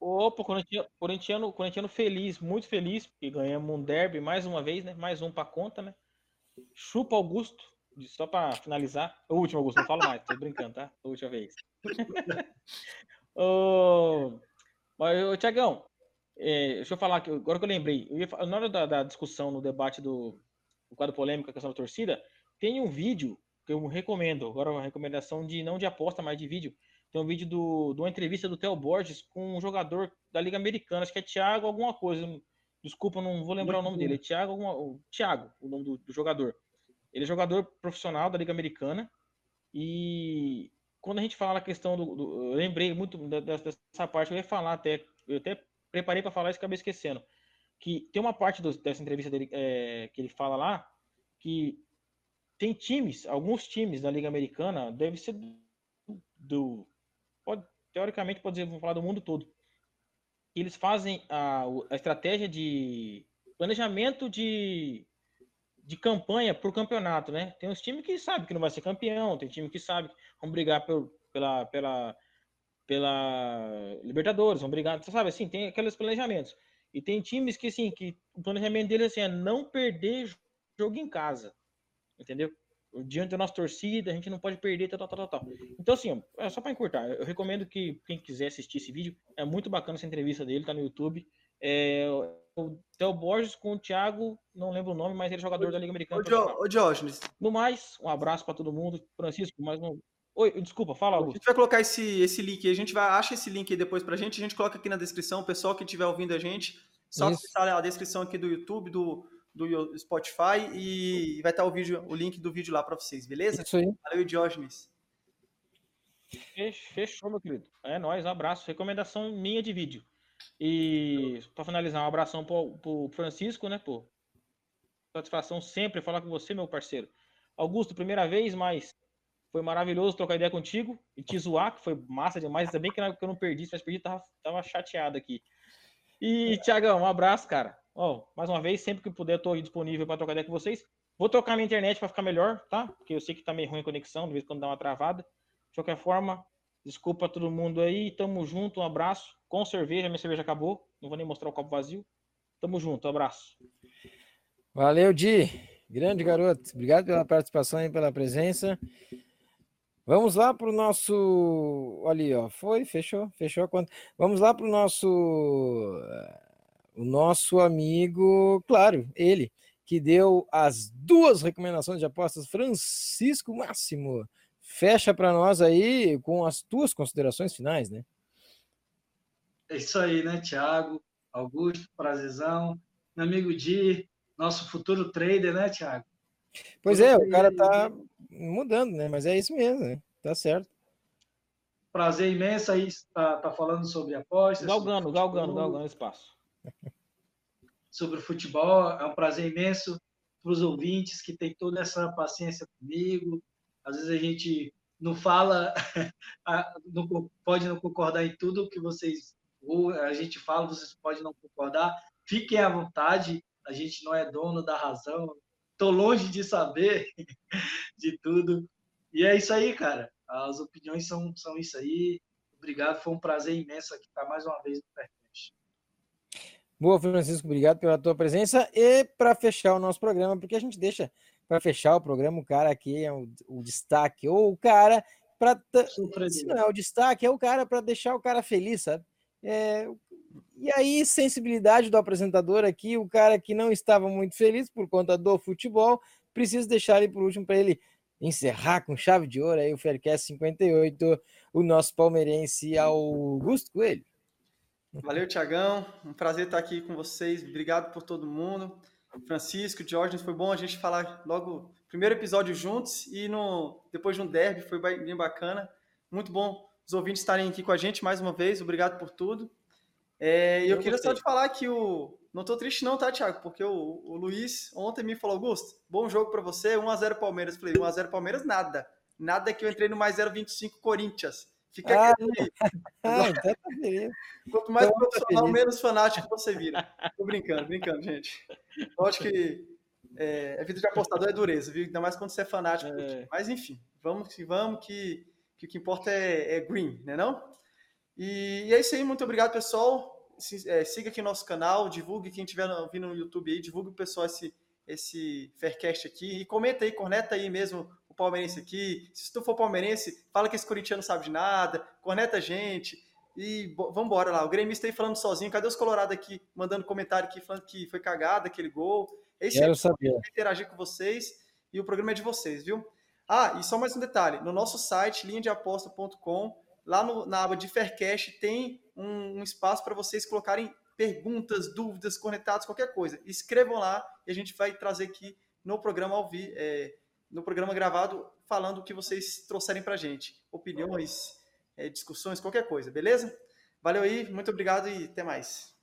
Opa, corintiano, corintiano, corintiano feliz, muito feliz, porque ganhamos um derby mais uma vez, né? Mais um para conta, né? Chupa Augusto, só para finalizar. O último, Augusto, não falo mais, tô brincando, tá? A última vez. ô, mas, Tiagão, é, deixa eu falar aqui, agora que eu lembrei, eu ia, na hora da, da, discussão, no debate do, do quadro polêmico, a questão da torcida, tem um vídeo que eu recomendo, agora uma recomendação de não de aposta, mas de vídeo. Tem um vídeo do, de uma entrevista do Theo Borges com um jogador da Liga Americana, acho que é Thiago alguma coisa. Desculpa, não vou lembrar Muito o nome bom. dele. É Thiago, alguma, o Thiago, o nome do, do jogador. Ele é jogador profissional da Liga Americana. E quando a gente fala a questão do, do, eu lembrei muito dessa parte, eu ia falar até, eu até preparei para falar isso acabei esquecendo. Que tem uma parte do, dessa entrevista dele é, que ele fala lá que tem times, alguns times da Liga Americana, deve ser do. do pode, teoricamente, pode dizer, vamos falar do mundo todo. Eles fazem a, a estratégia de planejamento de, de campanha por campeonato, né? Tem uns times que sabem que não vai ser campeão, tem time que sabe que vão brigar por, pela, pela, pela Libertadores, vão brigar, sabe assim, tem aqueles planejamentos. E tem times que, assim, que o planejamento deles assim, é não perder jogo em casa, entendeu? Diante da nossa torcida, a gente não pode perder, tal, tal, tal, tal. Então, assim, é só para encurtar, eu recomendo que quem quiser assistir esse vídeo, é muito bacana essa entrevista dele, tá no YouTube. É, o Theo Borges com o Thiago, não lembro o nome, mas ele é jogador o, da Liga Americana. Ô, Diógenes. No mais, um abraço para todo mundo. Francisco, mais um, Oi, desculpa, fala, Augusto. A gente vai colocar esse, esse link aí, a gente vai, acha esse link aí depois pra gente, a gente coloca aqui na descrição, o pessoal que estiver ouvindo a gente, só acessar a descrição aqui do YouTube, do, do Spotify e vai estar o vídeo, o link do vídeo lá para vocês, beleza? Isso aí. Valeu, Diógenes. Fechou, meu querido. É nóis, um abraço. Recomendação minha de vídeo. E para finalizar, um abração pro, pro Francisco, né, pô? Satisfação sempre falar com você, meu parceiro. Augusto, primeira vez, mas foi maravilhoso trocar ideia contigo e te zoar, que foi massa demais. Ainda bem que eu não perdi, se perdi, tava, tava chateado aqui. E, Tiagão, um abraço, cara. Mais uma vez, sempre que puder, eu tô disponível para trocar ideia com vocês. Vou trocar minha internet para ficar melhor, tá? Porque eu sei que tá meio ruim a conexão, de vez em quando dá uma travada. De qualquer forma, desculpa todo mundo aí. Tamo junto, um abraço. Com cerveja, minha cerveja acabou. Não vou nem mostrar o copo vazio. Tamo junto, um abraço. Valeu, Di. Grande garoto. Obrigado pela participação e pela presença. Vamos lá para o nosso. Ali, ó. Foi, fechou, fechou a conta. Vamos lá para o nosso. O nosso amigo, claro, ele, que deu as duas recomendações de apostas, Francisco Máximo. Fecha para nós aí com as tuas considerações finais, né? É isso aí, né, Thiago? Augusto, prazerzão. Meu amigo Di, nosso futuro trader, né, Thiago? Pois é, o cara tá mudando, né? Mas é isso mesmo, né? Tá certo. Prazer imenso aí tá, tá falando sobre apostas. Galgando, sobre galgando, galgando espaço. Sobre o futebol, é um prazer imenso para os ouvintes que têm toda essa paciência comigo. Às vezes a gente não fala, não pode não concordar em tudo que vocês ou a gente fala, vocês podem não concordar. Fiquem à vontade, a gente não é dono da razão. Estou longe de saber de tudo. E é isso aí, cara. As opiniões são, são isso aí. Obrigado, foi um prazer imenso aqui estar mais uma vez no Percast. Boa, Francisco, obrigado pela tua presença. E para fechar o nosso programa, porque a gente deixa para fechar o programa, o cara aqui é o, o destaque, ou o cara para. Se não é o destaque, é o cara para deixar o cara feliz, sabe? É, e aí, sensibilidade do apresentador aqui, o cara que não estava muito feliz por conta do futebol, preciso deixar ele por último para ele encerrar com chave de ouro aí o Faircast 58, o nosso palmeirense Augusto Coelho. Valeu, Tiagão. Um prazer estar aqui com vocês. Obrigado por todo mundo. Francisco, Jorge, foi bom a gente falar logo primeiro episódio juntos e no depois de um derby foi bem bacana. Muito bom os ouvintes estarem aqui com a gente mais uma vez. Obrigado por tudo. É, e eu, eu queria gostei. só te falar que o. Não tô triste, não, tá, Thiago? Porque o, o Luiz ontem me falou: Augusto, bom jogo para você, 1x0 Palmeiras. Falei: 1x0 Palmeiras, nada. Nada que eu entrei no mais 0,25 Corinthians. Fica ah, aí. Ah, tá Quanto mais então, profissional, menos fanático você vira. Tô brincando, brincando, gente. Eu acho que é, a vida de apostador é dureza, viu? Ainda mais quando você é fanático. É. Mas enfim, vamos que vamos, que, que o que importa é, é green, né não? E, e, é isso aí, muito obrigado, pessoal se, é, siga aqui nosso canal, divulgue quem estiver ouvindo no YouTube aí, divulgue o pessoal esse, esse Faircast aqui e comenta aí, corneta aí mesmo o palmeirense aqui. Se tu for palmeirense, fala que esse corintiano sabe de nada, corneta a gente e vamos embora lá. O gremista aí falando sozinho, cadê os colorados aqui mandando comentário aqui falando que foi cagado aquele gol? Esse Quero saber. interagir com vocês e o programa é de vocês, viu? Ah, e só mais um detalhe, no nosso site linhadeaposta.com lá no, na aba de Faircast tem um, um espaço para vocês colocarem perguntas, dúvidas, conectados, qualquer coisa. Escrevam lá e a gente vai trazer aqui no programa ao vi, é, no programa gravado, falando o que vocês trouxerem para a gente. Opiniões, é, discussões, qualquer coisa, beleza? Valeu aí, muito obrigado e até mais.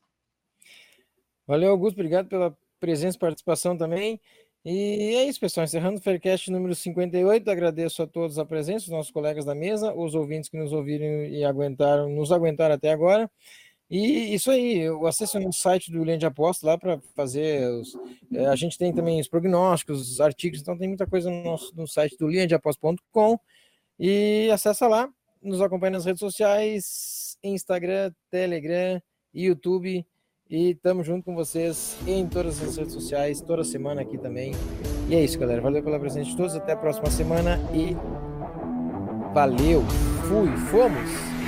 Valeu, Augusto, obrigado pela presença e participação também. E é isso, pessoal. Encerrando o Faircast número 58. Agradeço a todos a presença, os nossos colegas da mesa, os ouvintes que nos ouviram e aguentaram, nos aguentaram até agora. E isso aí, eu acesso no site do Linha de Aposta lá para fazer. Os, é, a gente tem também os prognósticos, os artigos, então tem muita coisa no, nosso, no site do linhadeaposta.com. E acessa lá, nos acompanha nas redes sociais, Instagram, Telegram, YouTube. E estamos junto com vocês em todas as redes sociais, toda semana aqui também. E é isso, galera. Valeu pela presença de todos. Até a próxima semana e valeu. Fui, fomos.